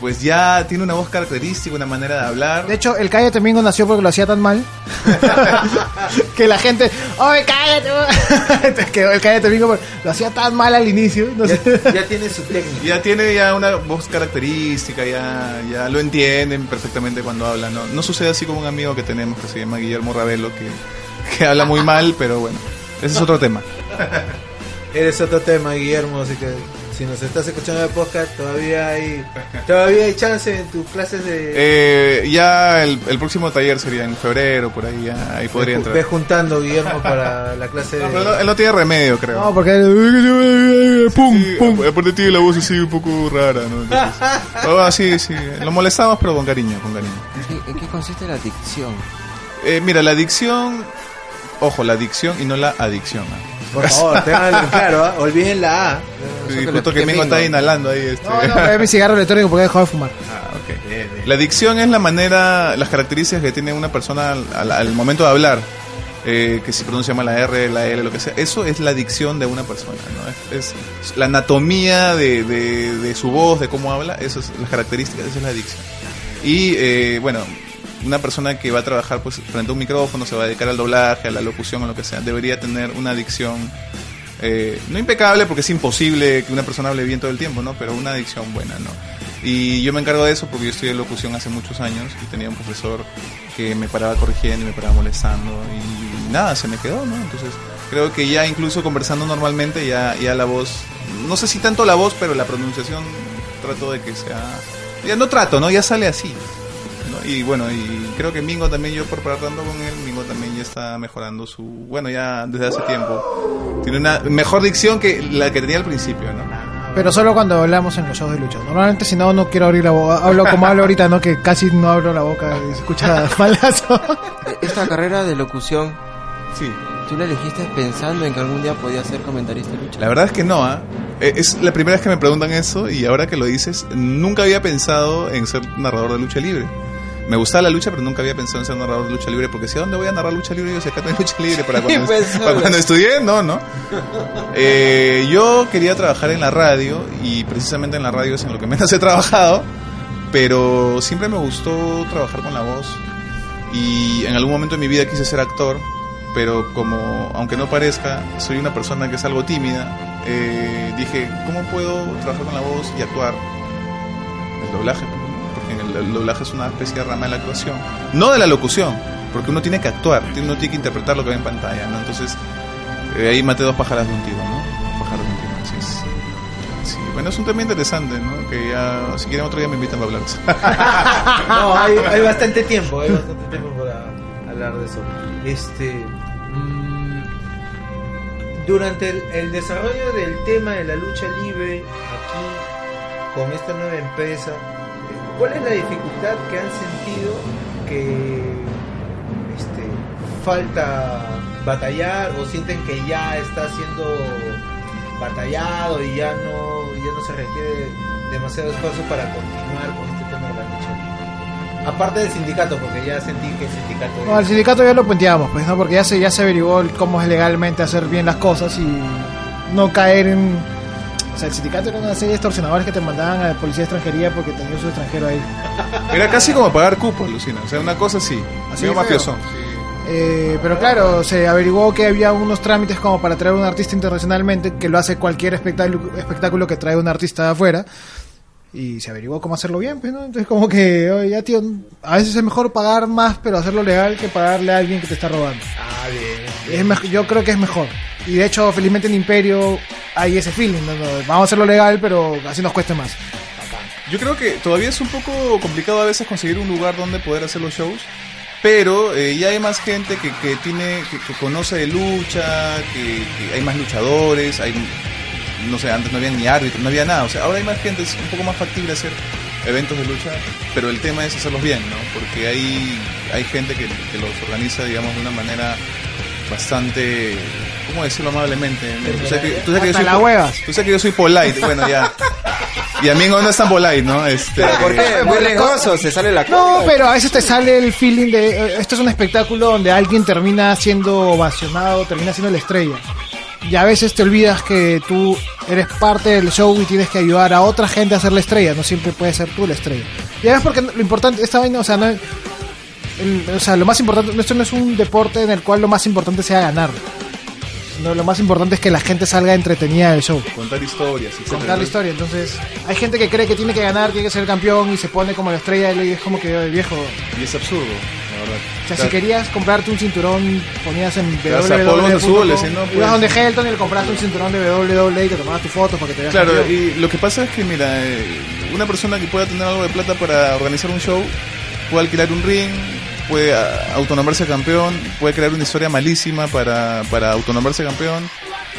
pues ya tiene una voz característica, una manera de hablar. De hecho, el Cállate Mingo nació porque lo hacía tan mal [LAUGHS] que la gente, ¡Oye, cállate! [LAUGHS] El Cállate Mingo lo hacía tan mal al inicio. No sé. Ya, ya tiene su técnica. Ya tiene ya una voz característica, ya, ya lo entienden perfectamente cuando habla, ¿no? No sucede así como un amigo que tenemos que se llama Guillermo Ravelo, que, que habla muy mal, pero bueno, ese es otro tema. Eres otro tema, Guillermo, así que si nos estás escuchando el podcast, todavía hay todavía hay chance en tus clases de... Eh, ya el, el próximo taller sería en febrero, por ahí, ya, ahí podría Ve entrar. juntando, Guillermo, para la clase de... No, pero no- él no tiene remedio, creo. No, porque... ¡Pum! Sí, ap- aparte tiene la voz así un poco rara, ¿no? Entonces, [LAUGHS] ah, sí, sí. Lo molestamos, pero con cariño, con cariño. ¿En qué, en qué consiste la adicción? Eh, mira, la adicción... Ojo, la adicción y no la adicción. Por favor, [LAUGHS] tengan claro, ¿ah? olviden la A. Sí, justo que Mingo está inhalando ahí. Este. No, no, [LAUGHS] es mi cigarro electrónico porque he dejado de fumar. Ah, ok. La adicción es la manera, las características que tiene una persona al, al- al momento de hablar. Eh, que si pronuncia mal la R, la L, lo que sea. Eso es la adicción de una persona. ¿no? Es, es la anatomía de, de- de su voz, de cómo habla. Eso es las características, esa es la adicción. Y eh, bueno, una persona que va a trabajar pues, frente a un micrófono, se va a dedicar al doblaje, a la locución o lo que sea, debería tener una adicción eh, no impecable porque es imposible que una persona hable bien todo el tiempo, ¿no? Pero una adicción buena, ¿no? Y yo me encargo de eso porque yo estudié locución hace muchos años y tenía un profesor que me paraba corrigiendo y me paraba molestando y nada, se me quedó, ¿no? Entonces creo que ya incluso conversando normalmente ya, ya la voz, no sé si tanto la voz, pero la pronunciación trato de que sea... Ya no trato, ¿no? Ya sale así. Y bueno, y creo que Mingo también, yo por parar tanto con él, Mingo también ya está mejorando su... Bueno, ya desde hace tiempo. Tiene una mejor dicción que la que tenía al principio, ¿no? Pero solo cuando hablamos en los shows de lucha. Normalmente si no, no quiero abrir la boca. Hablo como hablo ahorita, ¿no? Que casi no abro la boca y se escucha [LAUGHS] malazo. Esta carrera de locución, Sí. ¿tú la elegiste pensando en que algún día podías ser comentarista de lucha? La verdad es que no, ¿ah? Eh, Es la primera vez que me preguntan eso y ahora que lo dices, nunca había pensado en ser narrador de lucha libre. Me gustaba la lucha, pero nunca había pensado en ser narrador de lucha libre porque si a dónde voy a narrar lucha libre, yo sé acá no hay lucha libre para cuando, pues, para cuando estudié, no, no. Eh, yo quería trabajar en la radio y precisamente en la radio es en lo que menos he trabajado, pero siempre me gustó trabajar con la voz y en algún momento de mi vida quise ser actor, pero como, aunque no parezca, soy una persona que es algo tímida, eh, dije, ¿cómo puedo trabajar con la voz y actuar? El doblaje, porque en el, el doblaje es una especie de rama de la actuación, no de la locución, porque uno tiene que actuar, uno tiene que interpretar lo que ve en pantalla, ¿no? Entonces, eh, ahí maté dos pájaras de un tiro, ¿no? Pájaros de un tiro, así es. Sí, bueno, es un tema interesante, ¿no? Que ya, si quieren otro día me invitan para hablar. [LAUGHS] No, hay, hay bastante tiempo, hay bastante [LAUGHS] tiempo para hablar de eso. Este, mm, durante el, el desarrollo del tema de la lucha libre aquí con esta nueva empresa, ¿cuál es la dificultad que han sentido que este, falta batallar o sienten que ya está siendo batallado y ya no, ya no se requiere demasiado esfuerzo para continuar con este tema de la lucha? Aparte del sindicato, porque ya sentí que el sindicato... No, al sindicato ya lo puenteamos, pues, ¿no? Porque ya se, ya se averiguó el cómo es legalmente hacer bien las cosas y no caer en... O sea, el sindicato era una serie de extorsionadores que te mandaban a la policía de extranjería porque tenían su extranjero ahí. Era casi como pagar cupo, Lucina. O sea, una cosa así. Así Medio mafioso. Eh, pero claro, se averiguó que había unos trámites como para traer un artista internacionalmente, que lo hace cualquier espectáculo, espectáculo que trae un artista de afuera. Y se averiguó cómo hacerlo bien, pues, ¿no? Entonces como que, oye, ya tío, a veces es mejor pagar más, pero hacerlo legal, que pagarle a alguien que te está robando. Ah, bien. Es yo creo que es mejor. Y de hecho, felizmente en Imperio hay ese feeling, Vamos a hacerlo legal, pero así nos cueste más. Yo creo que todavía es un poco complicado a veces conseguir un lugar donde poder hacer los shows, pero eh, ya hay más gente que, que tiene, que, conoce de lucha, que, hay más luchadores, hay, no sé, antes no había ni árbitros, no había nada, o sea, ahora hay más gente, es un poco más factible hacer eventos de lucha, pero el tema es hacerlos bien, ¿no? Porque hay, hay gente que los organiza, digamos, de una manera bastante, ¿cómo decirlo amablemente? Tú sabes que, tú sabes que yo soy la huevas. Tú sabes que yo soy polite, bueno, ya. Y a mí no es tan polite, ¿no? Este, ¿Pero por qué? Muy legoso, se sale la No, pero a veces te sale el feeling de eh, esto es un espectáculo donde alguien termina siendo ovacionado, termina siendo la estrella. Y a veces te olvidas que tú eres parte del show y tienes que ayudar a otra gente a ser la estrella, no siempre puedes ser tú la estrella. Y además porque lo importante, esta vaina, o sea, no es- el- o sea, lo más importante, esto no es un deporte en el cual lo más importante sea ganar. No, lo más importante es que la gente salga entretenida del show contar historias, etcétera. contar la historia. Entonces, hay gente que cree que tiene que ganar, tiene que ser campeón y se pone como la estrella y es como que, "Oye, viejo, Y es absurdo, la verdad. o sea, si querías comprarte un cinturón, ponías en azules, ¿sí, no? Pues- ibas donde Helton y le compraste un cinturón de WWE y te tomabas tus fotos para que te veas Claro, campeón. y lo que pasa es que, mira, eh, una persona que pueda tener algo de plata para organizar un show, puede alquilar un ring, puede ah, autonombrarse campeón, puede crear una historia malísima para, para autonombrarse campeón,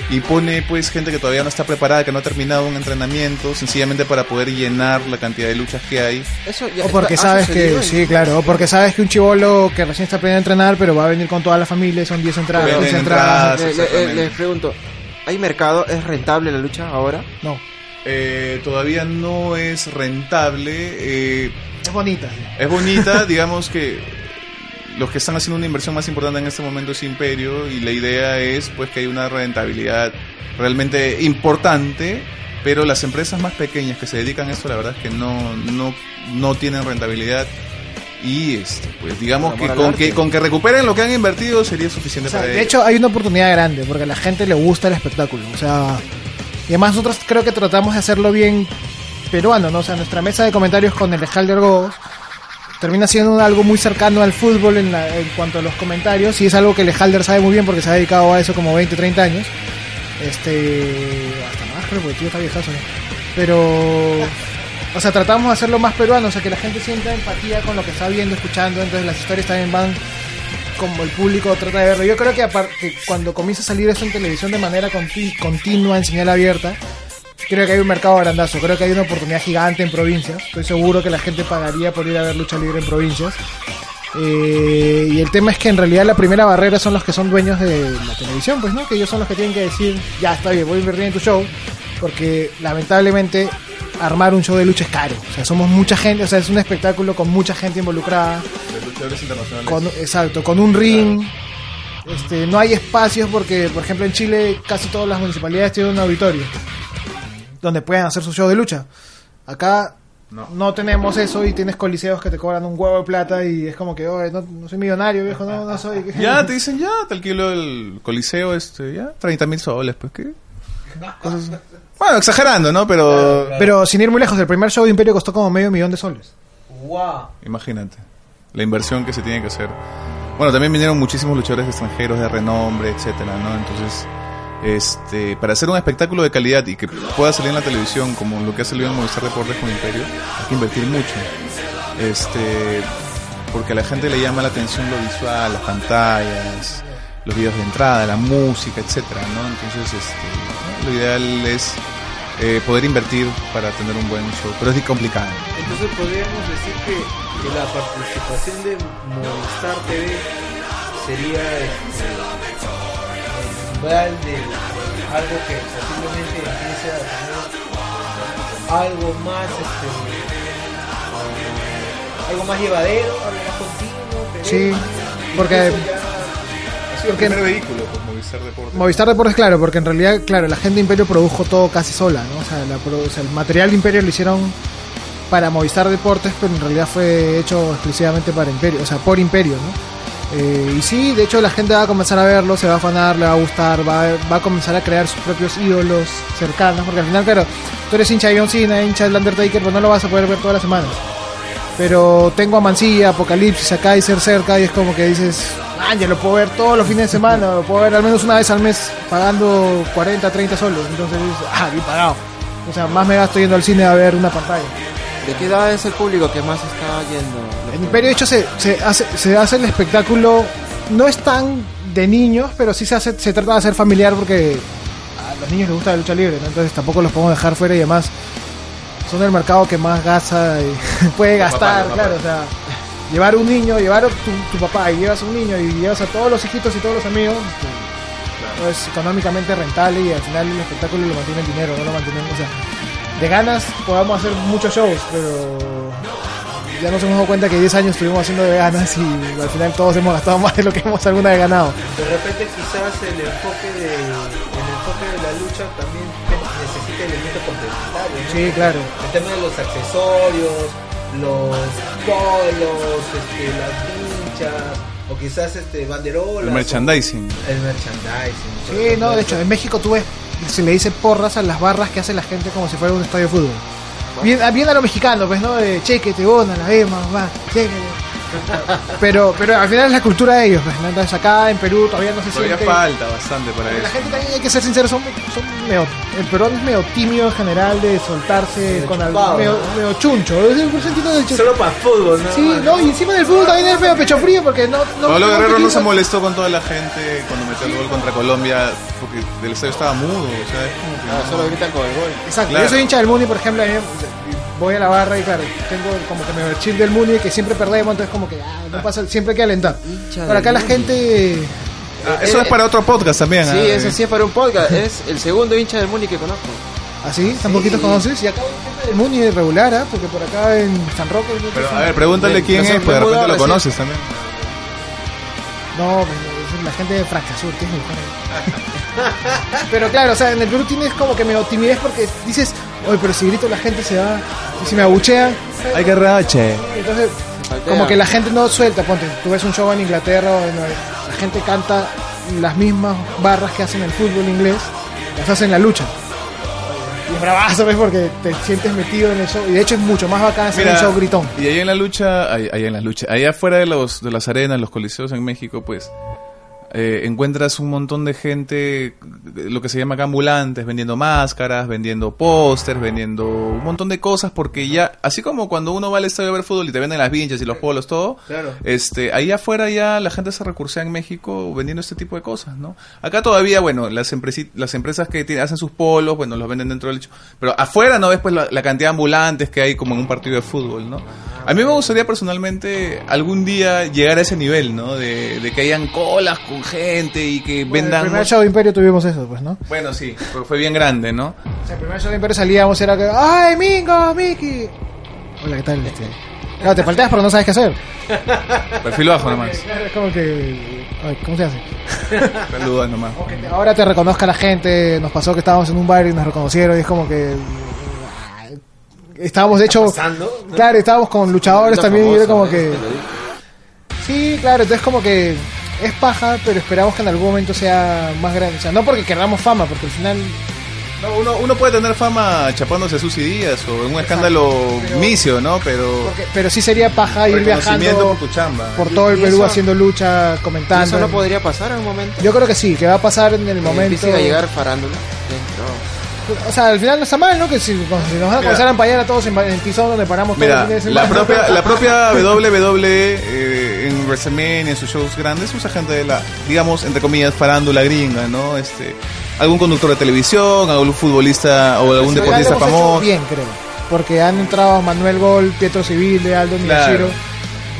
y pone pues gente que todavía no está preparada, que no ha terminado un entrenamiento, sencillamente para poder llenar la cantidad de luchas que hay. Eso ya O porque está- sabes que, sí, claro, o porque sabes que un chivolo que recién está aprendiendo a entrenar, pero va a venir con toda la familia, son 10 entradas, Venden 15 entradas. entradas. Le- les pregunto, ¿hay mercado? ¿Es rentable la lucha ahora? No, Eh, todavía no es rentable. eh, es bonita. Es bonita, [LAUGHS] digamos que los que están haciendo una inversión más importante en este momento es Imperio y la idea es pues que hay una rentabilidad realmente importante, pero las empresas más pequeñas que se dedican a esto la verdad es que no no no tienen rentabilidad y este, pues digamos que con que con que recuperen lo que han invertido sería suficiente O sea, para de ellos. hecho, hay una oportunidad grande porque a la gente le gusta el espectáculo. O sea, y además nosotros creo que tratamos de hacerlo bien peruano, ¿no? O sea, nuestra mesa de comentarios con el Halder Gogos termina siendo algo muy cercano al fútbol en, la- en cuanto a los comentarios y es algo que el Halder sabe muy bien porque se ha dedicado a eso como 20, 30 años. Este, hasta más creo porque tío está viejazo, ¿no? Pero o sea, tratamos de hacerlo más peruano, o sea, que la gente sienta empatía con lo que está viendo, escuchando, entonces las historias también van como el público trata de verlo. Yo creo que aparte cuando comienza a salir eso en televisión de manera conti- continua, en señal abierta, creo que hay un mercado grandazo, creo que hay una oportunidad gigante en provincias. Estoy seguro que la gente pagaría por ir a ver lucha libre en provincias. Eh, y el tema es que en realidad la primera barrera son los que son dueños de la televisión, pues, ¿no? Que ellos son los que tienen que decir, ya está bien, voy a invertir en tu show, porque lamentablemente armar un show de lucha es caro. O sea, somos mucha gente, o sea, es un espectáculo con mucha gente involucrada Los luchadores internacionales. con, exacto, con un ring. Este, no hay espacios porque, por ejemplo, en Chile casi todas las municipalidades tienen un auditorio donde puedan hacer su show de lucha. Acá no, No. tenemos eso y tienes coliseos que te cobran un huevo de plata y es como que, "Oye, no, no soy millonario, viejo, no, no soy. [LAUGHS] Ya te dicen, ya, te alquilo el coliseo, este, ya, 30 mil soles, pues, ¿qué? Cosas- Bueno, exagerando, ¿no? Pero, Pero sin ir muy lejos, el primer show de Imperio costó como medio millón de soles. Wow. imagínate, la inversión que se tiene que hacer. Bueno, también vinieron muchísimos luchadores extranjeros de renombre, etcétera, ¿no? Entonces, este, para hacer un espectáculo de calidad y que pueda salir en la televisión como lo que ha salido en Movistar Deportes con Imperio, hay que invertir mucho. Este, porque a la gente le llama la atención lo visual, las pantallas, los videos de entrada, la música, etcétera, ¿no? Entonces, este, lo ideal es eh, poder invertir para tener un buen show, pero es complicado. Entonces podríamos decir que, que la participación de Movistar TV sería este, umbral de algo que posiblemente empiece a tener algo más este, eh, algo más llevadero, algo más continuo. Sí, perenne, porque- el Porque- primer vehículo, pues, Movistar Deportes. Movistar Deportes, claro, porque en realidad, claro, la gente de Imperio produjo todo casi sola, ¿no? O sea, la o sea, el material de Imperio lo hicieron para Movistar Deportes, pero en realidad fue hecho exclusivamente para Imperio, o sea, por Imperio, ¿no? Eh, y sí, de hecho la gente va a comenzar a verlo, se va a afanar, le va a gustar, va, a- va a comenzar a crear sus propios ídolos cercanos, porque al final, claro, tú eres hincha de John Cena, hincha del Undertaker, pero no lo vas a poder ver todas las semanas. Pero tengo a Mancilla, Apocalipsis, a Kaiser cerca y es como que dices, ah, ya lo puedo ver todos los fines de semana, lo puedo ver al menos una vez al mes pagando 40, 30 solos. Entonces dices, ah, bien pagado. O sea, más me gasto yendo al cine a ver una pantalla. ¿De qué edad es el público que más está yendo? En Imperio, de hecho, se, se hace, se hace el espectáculo, no es tan de niños, pero sí se, hace, se trata de hacer familiar porque a los niños les gusta la lucha libre, ¿no? entonces tampoco los podemos dejar fuera y además son el mercado que más gasta y [LAUGHS] puede gastar, claro, o sea, llevar un niño, llevar a tu, tu papá y llevas a un niño y llevas a todos los hijitos y todos los amigos, pues, es económicamente rentable y al final el espectáculo lo mantiene el dinero, no lo mantienen, o sea, de ganas podamos hacer muchos shows, pero ya nos hemos dado cuenta que 10 años estuvimos haciendo de ganas y al final todos hemos gastado [LAUGHS] más de lo que hemos alguna vez ganado. De repente quizás el enfoque de, el enfoque de la lucha también necesita elementos complementarios. ¿no? Sí, claro. El tema de los accesorios, los polos, este, las pinchas, o quizás este banderolas. El o- merchandising. El merchandising. Sí, no, de hecho, en México tú ves, se le dice porras a las barras que hace la gente como si fuera un estadio de fútbol. Bien, bien a lo mexicano, pues, ¿no? De cheque, te la vemos, va, cheque. Pero, pero al final es la cultura de ellos, pues, ¿no? Entonces acá en Perú todavía no se Todavía siente... falta bastante para La eso. gente también hay que ser sincero, son, son medio, el peruano es medio tímido en general de soltarse Medio con algo, medio, ¿no? medio chuncho, es el sentido del chuncho. Solo para fútbol, ¿no? Sí, no, y encima del fútbol también es medio pecho frío porque no... no Pablo Guerrero no se molestó con toda la gente cuando metió el gol contra Colombia porque el estadio estaba mudo, o sea, es como que Ah, no- solo gritan con el gol. Exacto, Claro. yo soy hincha del Muni, por ejemplo, a mí me- voy a la barra y claro, tengo como que me chip del Muni que siempre perdemos, entonces como que ah, no pasa, siempre hay que alentar. Pero acá la gente... Ah, eso Eh, es para otro podcast también. Sí, ah, eso eh. sí es para un podcast. Es el segundo hincha del Muni que conozco. ¿Así? ¿Tan poquitos conoces? Y acá hay gente del Muni es regular, ¿ah? Porque por acá en San Roque... Pero a ver, pregúntale quién es, pues de repente mudado lo recién. conoces también. No, es la gente de Francasur, que es mejor. [LAUGHS] Pero claro, o sea, en el Perú tienes como que medio timidez porque dices, oye, pero si grito la gente se va, y si me abuchean, Hay que rache. entonces Faltea. como que la gente no suelta, ponte, tú ves un show en Inglaterra, o en- la gente canta las mismas barras que hacen el fútbol inglés, las hacen en la lucha. Y es bravazo, ¿ves? Porque te sientes metido en el show. Y de hecho es mucho más bacán hacer un show gritón. y ahí en la lucha, ahí, ahí en la lucha, allá afuera de los de las arenas, los coliseos en México, pues eh, encuentras un montón de gente, lo que se llama acá ambulantes, vendiendo máscaras, vendiendo pósters, vendiendo un montón de cosas, porque ya, así como cuando uno va al estadio a ver fútbol y te venden las vinchas y los polos, todo, Claro. este, ahí afuera ya la gente se recursea en México vendiendo este tipo de cosas, ¿no? Acá todavía, bueno, las, las empresas que tienen- hacen sus polos, bueno, los venden dentro del hecho. Pero afuera no ves pues la, la cantidad de ambulantes que hay como en un partido de fútbol, ¿no? A mí me gustaría personalmente algún día llegar a ese nivel, ¿no? De, de que hayan colas con gente y que Bueno, vendan... el primer show de Imperio tuvimos eso, pues, ¿no? Bueno, sí, fue, fue bien grande, ¿no? O sea, el primer show de Imperio salíamos, era que, ¡ay, Mingo, Mickey! Hola, ¿qué tal? Este? Claro, te faltas, pero no sabes qué hacer. Perfil bajo nomás. [LAUGHS] Claro, es como que. ay, ¿Cómo se hace? Saludos nomás. O que te- ahora te reconozca la gente. Nos pasó que estábamos en un bar y nos reconocieron y es como que. ay, Estábamos, de hecho. pasando? Claro, estábamos con luchadores también y era como que. Sí, claro, entonces como que. Es paja, pero esperamos que en algún momento sea más grande. O sea, no porque queramos fama, porque al final. No, uno, uno puede tener fama chapándose a sus días o en un escándalo Pero- misio, ¿no? Pero porque- pero sí sería paja ir viajando por tu chamba. por todo el Perú eso- haciendo lucha, ¿Y comentando. ¿Eso no podría pasar en un momento? Yo creo que sí, que va a pasar en el momento. empiecen a llegar farándula dentro. O sea, al final no está mal, ¿no? Que si, si nos van a comenzar a empañar a todos en, en Tizón, donde paramos todos Mira, los [LAUGHS] la propia, la propia WWE eh, en WrestleMania, en sus shows grandes, usa gente de la, digamos, entre comillas, farándula gringa, ¿no? Este, algún conductor de televisión, algún futbolista o algún Pero ya deportista famoso. bien, creo. Porque han entrado Manuel Gol, Pietro Civile, Aldo Claro.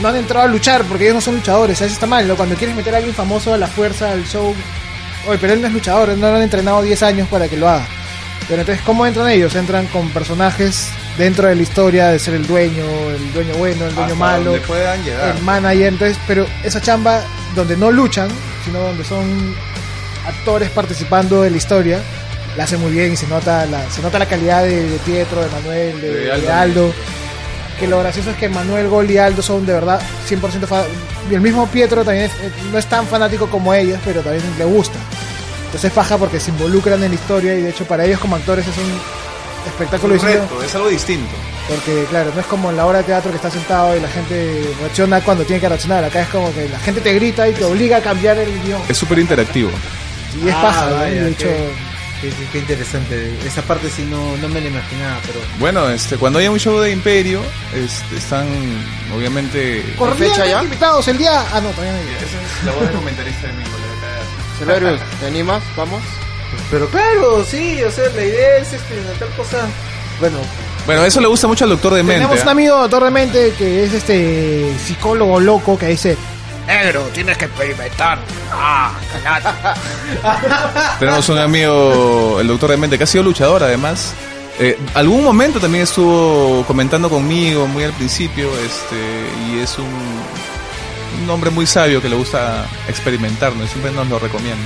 No han entrado a luchar porque ellos no son luchadores. Eso está mal, ¿no? Cuando quieres meter a alguien famoso a la fuerza, al show. Oye, pero él no es luchador, no lo han entrenado 10 años para que lo haga. Pero entonces, ¿cómo entran ellos? Entran con personajes dentro de la historia de ser el dueño, el dueño bueno, el dueño Hasta malo. puedan llegar. el manager, entonces, pero esa chamba donde no luchan, sino donde son actores participando de la historia, la hace muy bien y se nota la, se nota la calidad de, de Pietro, de Manuel, de, De de Aldo. Que lo gracioso es que Manuel Gol y Aldo son de verdad 100% fa- y el mismo Pietro también es- eh, no es tan fanático como ellos, pero también le gusta. Entonces es paja porque se involucran en la historia y de hecho para ellos como actores es un espectáculo un distinto. reto, es algo distinto. Porque, claro, no es como en la obra de teatro que está sentado y la gente reacciona cuando tiene que reaccionar. Acá es como que la gente te grita y te obliga a cambiar el guion. Es súper interactivo. Y es Ah, de hecho, qué, qué- qué interesante. Esa parte sí no, no me la imaginaba, pero... Bueno, este, cuando hay un show de Imperio, este, están obviamente... cordialmente fecha ya? invitados el día. Ah, no, todavía no hay. Esa es la voz de comentarista de Mingo, la ¿te animas? Vamos. Pero claro, sí, o sea, la idea es experimentar cosas... Bueno, Bueno, eso le gusta mucho al doctor de mente. Tenemos un ¿ah? amigo doctor de mente que es este psicólogo loco que dice negro, tienes que experimentar. Ah, [LAUGHS] [LAUGHS] Tenemos un amigo, el doctor de mente, que ha sido luchador además. Eh, algún momento también estuvo comentando conmigo, muy al principio, este, y es un, un hombre muy sabio que le gusta experimentar, ¿no? Y siempre nos lo recomienda.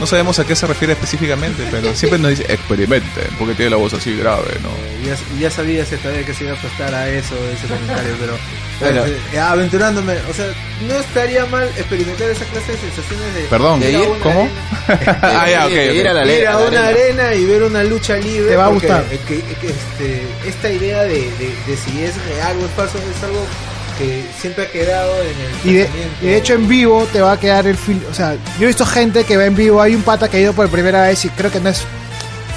No sabemos a qué se refiere específicamente, pero siempre nos dice experimenten, porque tiene la voz así grave, ¿no? ya, ya sabía ese todavía que se iba a prestar a eso, ese comentario, pero... Bueno. eh, aventurándome, o sea, no estaría mal experimentar esa clase de sensaciones de... Perdón, ¿De ir a ir? una ¿Cómo? arena. [LAUGHS] ah, ya, ok, De ir a la, ir a a la una arena. y ver una lucha libre. Te va a gustar. eh, que- que, este, esta idea de, de, de si es real o es falso es algo que siempre ha quedado en el Y de, pensamiento. y de hecho en vivo te va a quedar el fil O sea, yo he visto gente que va en vivo. Hay un pata que ha ido por primera vez y creo que no es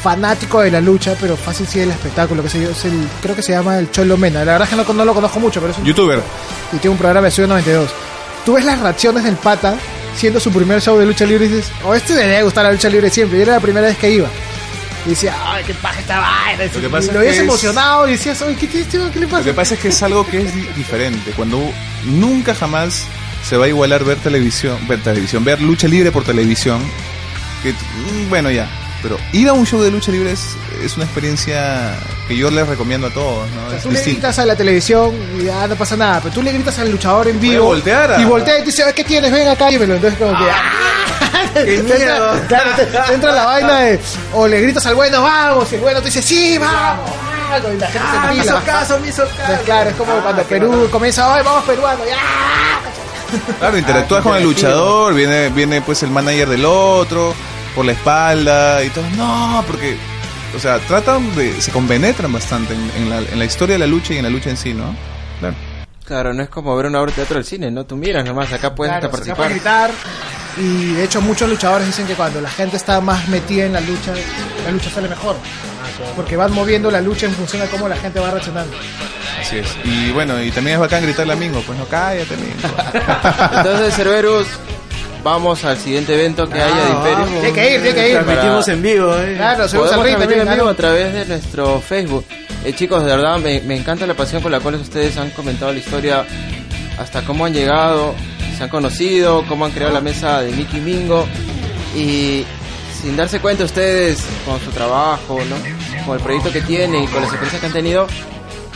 fanático de la lucha, pero fácil sí el espectáculo. Que sé yo, es el, creo que se llama el Cholo Mena. La verdad es que no, no lo conozco mucho, pero es un Youtuber. y tiene un programa de Estudio 92. Tú ves las reacciones del pata siendo su primer show de lucha libre y dices, oh, este le debe gustar la lucha libre siempre. Y era la primera vez que iba. Y decía, ay, qué paja esta vaina. Lo que y pasa lo es que emocionado y decías, oye, ¿qué, man? ¿Qué le Lo pasa? que pasa es que es algo que es di- diferente. Cuando nunca jamás se va a igualar ver televisión, ver televisión, ver lucha libre por televisión. Que, mm, bueno, ya. Pero ir a un show de lucha libre es, es una experiencia que yo les recomiendo a todos, ¿no? O sea, tú le gritas a la televisión y ya no pasa nada, pero tú le gritas al luchador en vivo voltear a- y voltea y te dice, "Ay, ¿qué tienes? Ven acá y me lo entonces como que ¡ah! ¡Qué miedo! claro, te- te entra la vaina de o le gritas al bueno, vamos, y el bueno te dice, sí, vamos, vamos", y la gente Ah, se me empila. hizo caso, me hizo caso. Claro, es como Ah, cuando qué Perú comienza, ¡ay, vamos peruano! ¡Ya! Claro, interactúas Ah, con el luchador, viene, viene pues el manager del otro, por la espalda y todo. No, porque, o sea, tratan de, se compenetran bastante en, en la, en la historia de la lucha y en la lucha en sí, ¿no? Claro. Claro, no es como ver una obra de teatro del cine, ¿no? Tú miras nomás, acá puedes Claro, hasta se participar. gritar. Y de hecho muchos luchadores dicen que cuando la gente está más metida en la lucha, la lucha sale mejor. Porque van moviendo la lucha en función de cómo la gente va reaccionando. Así es. Y bueno, y también es bacán gritarle a Mingo, pues no cállate, Mingo. [LAUGHS] Entonces, Cerberus, vamos al siguiente evento que haya de Imperio. Tiene que ir, tiene que ir. Transmitimos en vivo, ¿eh? Claro, subimos al Podemos ring transmitir también. en vivo a través de nuestro Facebook. Eh, chicos, de verdad me, me encanta la pasión con la cual ustedes han comentado la historia, hasta cómo han llegado, se han conocido, cómo han creado la mesa de Mickey Mingo y sin darse cuenta ustedes con su trabajo, ¿no? con el proyecto que tienen y con las experiencias que han tenido,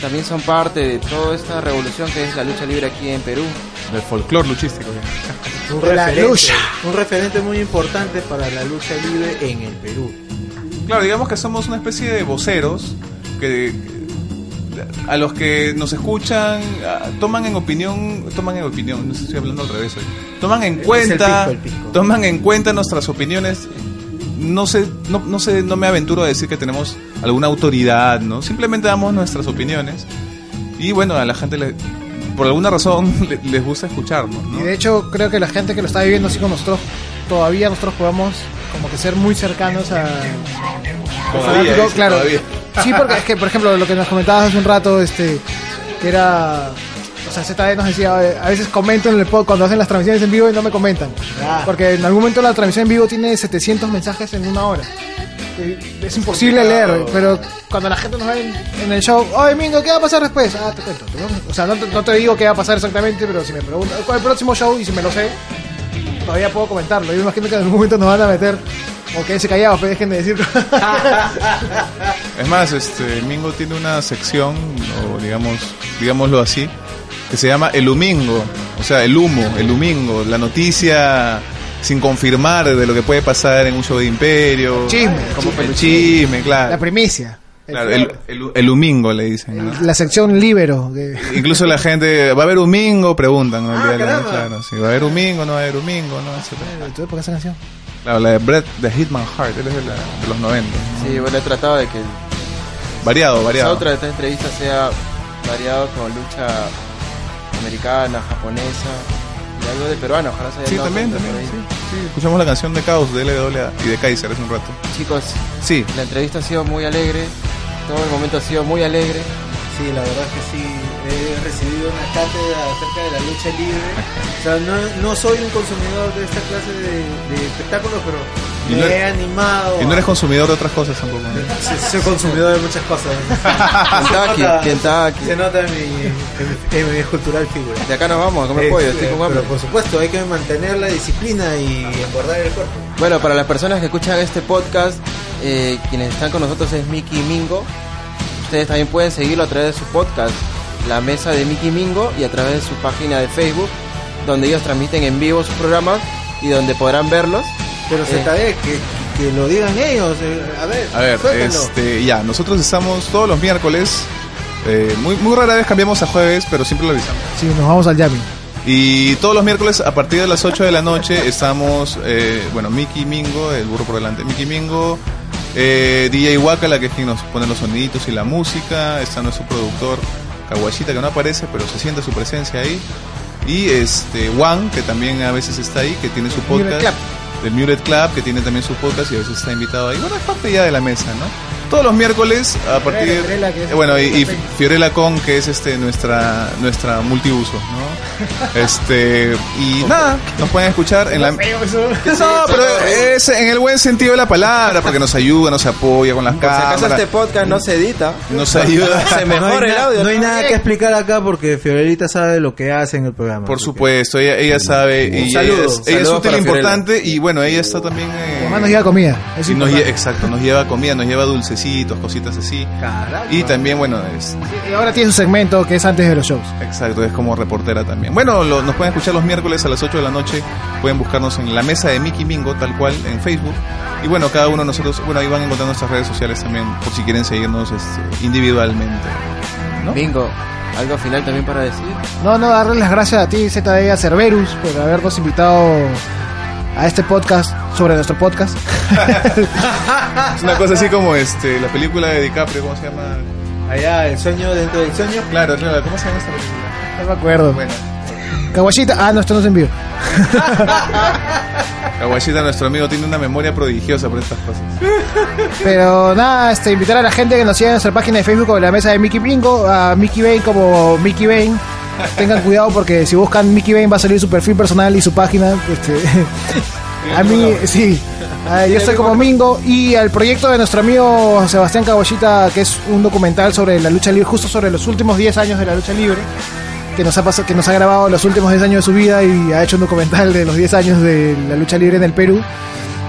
también son parte de toda esta revolución que es la lucha libre aquí en Perú. Del folclore luchístico. ya. un referente, lucha. un referente muy importante para la lucha libre en el Perú. Claro, digamos que somos una especie de voceros que a los que nos escuchan toman en opinión, toman en opinión, no sé si estoy hablando al revés hoy. Toman en el cuenta, pisco, el pisco. toman en cuenta nuestras opiniones. No sé, no, no sé, no me aventuro a decir que tenemos alguna autoridad, ¿no? Simplemente damos nuestras opiniones y bueno, a la gente le, por alguna razón [LAUGHS] le- les gusta escucharnos, ¿no? Y de hecho creo que la gente que lo está viviendo así con nosotros, todavía nosotros podemos como que ser muy cercanos a... Todavía, claro. todavía. Sí, porque es que, por ejemplo, lo que nos comentabas hace un rato, este, que era... O sea, ZD nos decía, a veces comento en el pod cuando hacen las transmisiones en vivo y no me comentan. Ah. Porque en algún momento la transmisión en vivo tiene 700 mensajes en una hora. Es imposible leer, pero cuando la gente nos ve en, en el show, oye Mingo, ¿qué va a pasar después? Ah, te cuento. ¿no? O sea, no te, no te digo qué va a pasar exactamente, pero si me preguntan cuál es el próximo show y si me lo sé, todavía puedo comentarlo. Yo imagino que en algún momento nos van a meter, o quédense callados, pero dejen de decir. Es más, este Mingo tiene una sección, o digamos, digámoslo así, que se llama El Humingo, o sea, el humo, el humingo, la noticia sin confirmar de lo que puede pasar en un show de Imperio. Chisme, como chisme. chisme, claro. la primicia. Claro, el, el, el humingo le dicen. ¿no? La sección libero. que- [LAUGHS] Incluso la gente, ¿va a haber humingo? Preguntan. ¿no? Ah, de claro, sí, ¿va a haber humingo? ¿No va a haber humingo? ¿no? Etcétera. ¿Tú por qué esa canción? Claro, la de Brett, de Hitman Heart, él es de, la- de los 90. Sí, bueno, he tratado de que Variado, variado. otra de esta entrevista sea variado con lucha americana, japonesa y algo de peruano. Ojalá se haya Sí, también, también. Sí, sí. Escuchamos la canción de Caos de LWA y de Kaiser hace un rato. Chicos, Sí, la entrevista ha sido muy alegre. Todo el momento ha sido muy alegre. Sí, la verdad es que sí, he recibido una cátedra acerca de la lucha libre. O sea, no, no soy un consumidor de esta clase de, de espectáculos, pero me no he animado. y no eres consumidor de otras cosas tampoco. ¿no? [LAUGHS] Sí, soy consumidor de muchas cosas. Kentucky, Kentucky. se nota en mi, en mi, en mi cultural figura. De acá nos vamos a comer Eh, pollo, eh, estoy con pero hambre. por supuesto, hay que mantener la disciplina y engordar el cuerpo. Bueno, para las personas que escuchan este podcast, eh, quienes están con nosotros es Mickey y Mingo. Ustedes también pueden seguirlo a través de su podcast, La Mesa de Mickey y Mingo, y a través de su página de Facebook, donde ellos transmiten en vivo sus programas y donde podrán verlos. Pero se Eh. que, que, que lo digan ellos. eh, a ver, A ver, este, ya, nosotros estamos todos los miércoles. eh, muy, muy rara vez cambiamos a jueves, pero siempre lo avisamos. Sí, nos vamos al Yami. Y todos los miércoles a partir de las 8 de la noche estamos, eh, bueno, Mickey Mingo, el burro por delante, Mickey Mingo, eh, DJ Wakala, que es quien nos pone los soniditos y la música, está nuestro productor Kawashita, que no aparece, pero se siente su presencia ahí, y este Juan, que también a veces está ahí, que tiene su podcast, del Muted Club, que tiene también su podcast y a veces está invitado ahí. Bueno, es parte ya de la mesa, ¿no? Todos los miércoles a partir Fiorella, eh, bueno y, y Fiorella Con que es este nuestra nuestra multiuso, ¿no? Este y nada, nos pueden escuchar en la No, pero [LAUGHS] es en el buen sentido de la palabra, porque nos ayuda, nos apoya con las Por si acaso cámaras, este podcast no se edita, nos ayuda. [LAUGHS] se no mejora el na- audio. no hay nada que explicar acá porque Fiorelita sabe lo que hace en el programa. Por supuesto, ella, ella sabe y ella es, ella es útil e importante y bueno, ella está también eh, Además nos lleva comida. Nos exacto, nos lleva comida, nos lleva dulcecitos, cositas así. Y también, bueno, es, Y ahora tiene su segmento que es antes de los shows. Exacto, es como reportera también. Bueno, lo- nos pueden escuchar los miércoles a las 8 de la noche. Pueden buscarnos en la mesa de Mickey Mingo, tal cual, en Facebook. Y bueno, cada uno de nosotros, bueno, ahí van a encontrar nuestras redes sociales también, por si quieren seguirnos este, individualmente. Mingo, algo final también para decir. No, no, darle las gracias a ti, ZD, a Cerberus, por habernos invitado a este podcast sobre nuestro podcast. Es [LAUGHS] una cosa así como este, la película de DiCaprio, ¿cómo se llama? Allá, el sueño dentro del sueño. Claro, claro, ¿cómo se llama esta película? No me acuerdo. Bueno, Kawashita, ah, no, esto no se envió. Kawashita, [LAUGHS] nuestro amigo, tiene una memoria prodigiosa por estas cosas. Pero nada, este, invitar a la gente que nos siga en nuestra página de Facebook como la mesa de Mickey Bingo, a Mickey Bane como Mickey Bane. Tengan cuidado porque si buscan Mickey Bane va a salir su perfil personal y su página. Este, [LAUGHS] a mí, sí. Ah, yo soy como Mingo y al proyecto de nuestro amigo Sebastián Cabollita, que es un documental sobre la lucha libre, justo sobre los últimos 10 años de la lucha libre, que nos ha pasado, que nos ha grabado los últimos 10 años de su vida y ha hecho un documental de los 10 años de la lucha libre en el Perú,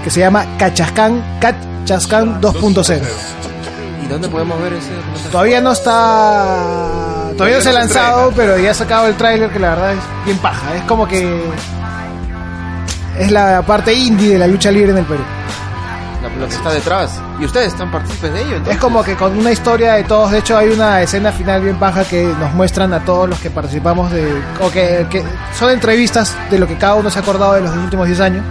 que se llama Cachascán, Cachascán 2.0. ¿Y dónde podemos ver ese documental? Todavía no está. Todavía no se ha lanzado, pero ya ha sacado el tráiler que la verdad es bien paja. Es como que. Es la parte indie de la lucha libre en el Perú. La lo que está detrás. Y ustedes están partícipes de ello. entonces? Es como que con una historia de todos. De hecho, hay una escena final bien paja que nos muestran a todos los que participamos de. O que, que son entrevistas de lo que cada uno se ha acordado de los últimos 10 años.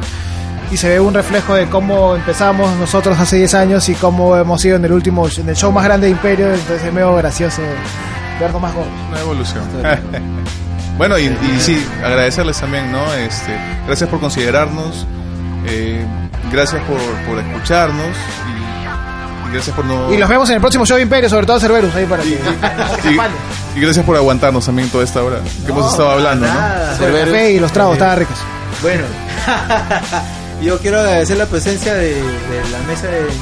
Y se ve un reflejo de cómo empezamos nosotros hace 10 años y cómo hemos ido en el último en el show más grande de Imperio. Entonces es medio gracioso vernos más gordos. Una evolución. [LAUGHS] bueno, y, y sí, agradecerles también, ¿no? Este, gracias por considerarnos, eh, gracias por, por escucharnos y, y gracias por no... Y los vemos en el próximo show de Imperio, sobre todo Cerberus, ahí para y- que [LAUGHS] y- gracias por aguantarnos también toda esta hora que hemos estado hablando, ¿no? Nada. El café y los tragos, estaban ricos. Bueno, [LAUGHS] yo quiero agradecer la presencia de, de la mesa de Nicky.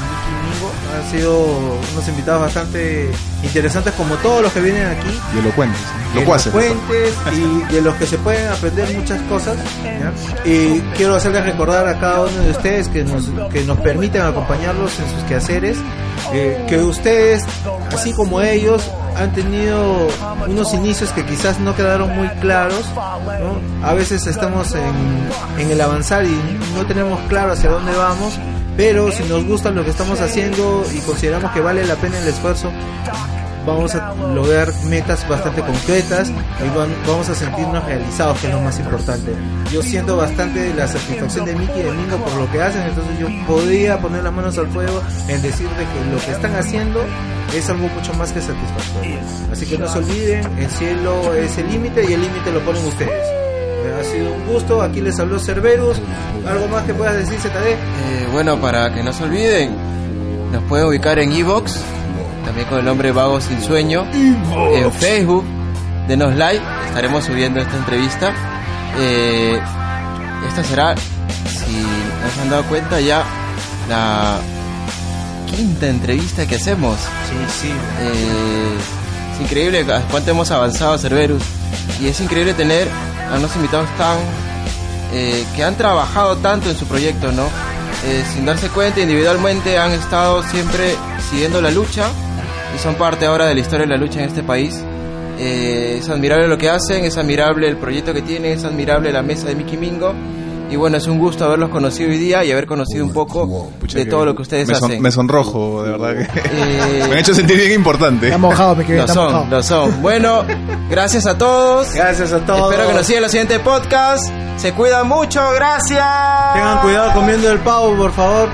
Han sido unos invitados bastante interesantes, como todos los que vienen aquí. Y elocuentes, locuaces. elocuentes [LAUGHS] y de los que se pueden aprender muchas cosas. ¿ya? Y quiero hacerles recordar a cada uno de ustedes que nos, que nos permiten acompañarlos en sus quehaceres, eh, que ustedes, así como ellos, han tenido unos inicios que quizás no quedaron muy claros. ¿no? A veces estamos en, en el avanzar y no tenemos claro hacia dónde vamos. Pero si nos gusta lo que estamos haciendo y consideramos que vale la pena el esfuerzo, vamos a lograr metas bastante concretas y van- vamos a sentirnos realizados, que es lo más importante. Yo siento bastante la satisfacción de Miki y de Mingo por lo que hacen, entonces yo podría poner las manos al fuego en decir de que lo que están haciendo es algo mucho más que satisfactorio. Así que no se olviden, el cielo es el límite y el límite lo ponen ustedes. Eh, Ha sido un gusto, aquí les habló Cerberus. ¿Algo más que puedas decir, ZD? Eh, bueno, para que no se olviden, nos pueden ubicar en Evox, también con el nombre Vago Sin Sueño, en Facebook, denos like, estaremos subiendo esta entrevista. Eh, esta será, si no se han dado cuenta, ya la quinta entrevista que hacemos. Sí, sí. Eh, es increíble cuánto hemos avanzado, Cerberus. Y es increíble tener a unos invitados tan. eh, que han trabajado tanto en su proyecto, ¿no? Eh, sin darse cuenta, individualmente han estado siempre siguiendo la lucha y son parte ahora de la historia de la lucha en este país. Eh, es admirable lo que hacen, es admirable el proyecto que tienen, es admirable la mesa de Mickey Mingo. Y bueno, es un gusto haberlos conocido hoy día y haber conocido un poco Pucha, de todo lo que ustedes me son- hacen. me sonrojo, de verdad que Eh, [LAUGHS] me han hecho sentir bien importante. Está mojado, me quedé, Lo son, mojado. lo son. Bueno, gracias a todos. Gracias a todos. Espero que nos sigan en el siguiente podcast. Se cuidan mucho, gracias. Tengan cuidado comiendo el pavo, por favor.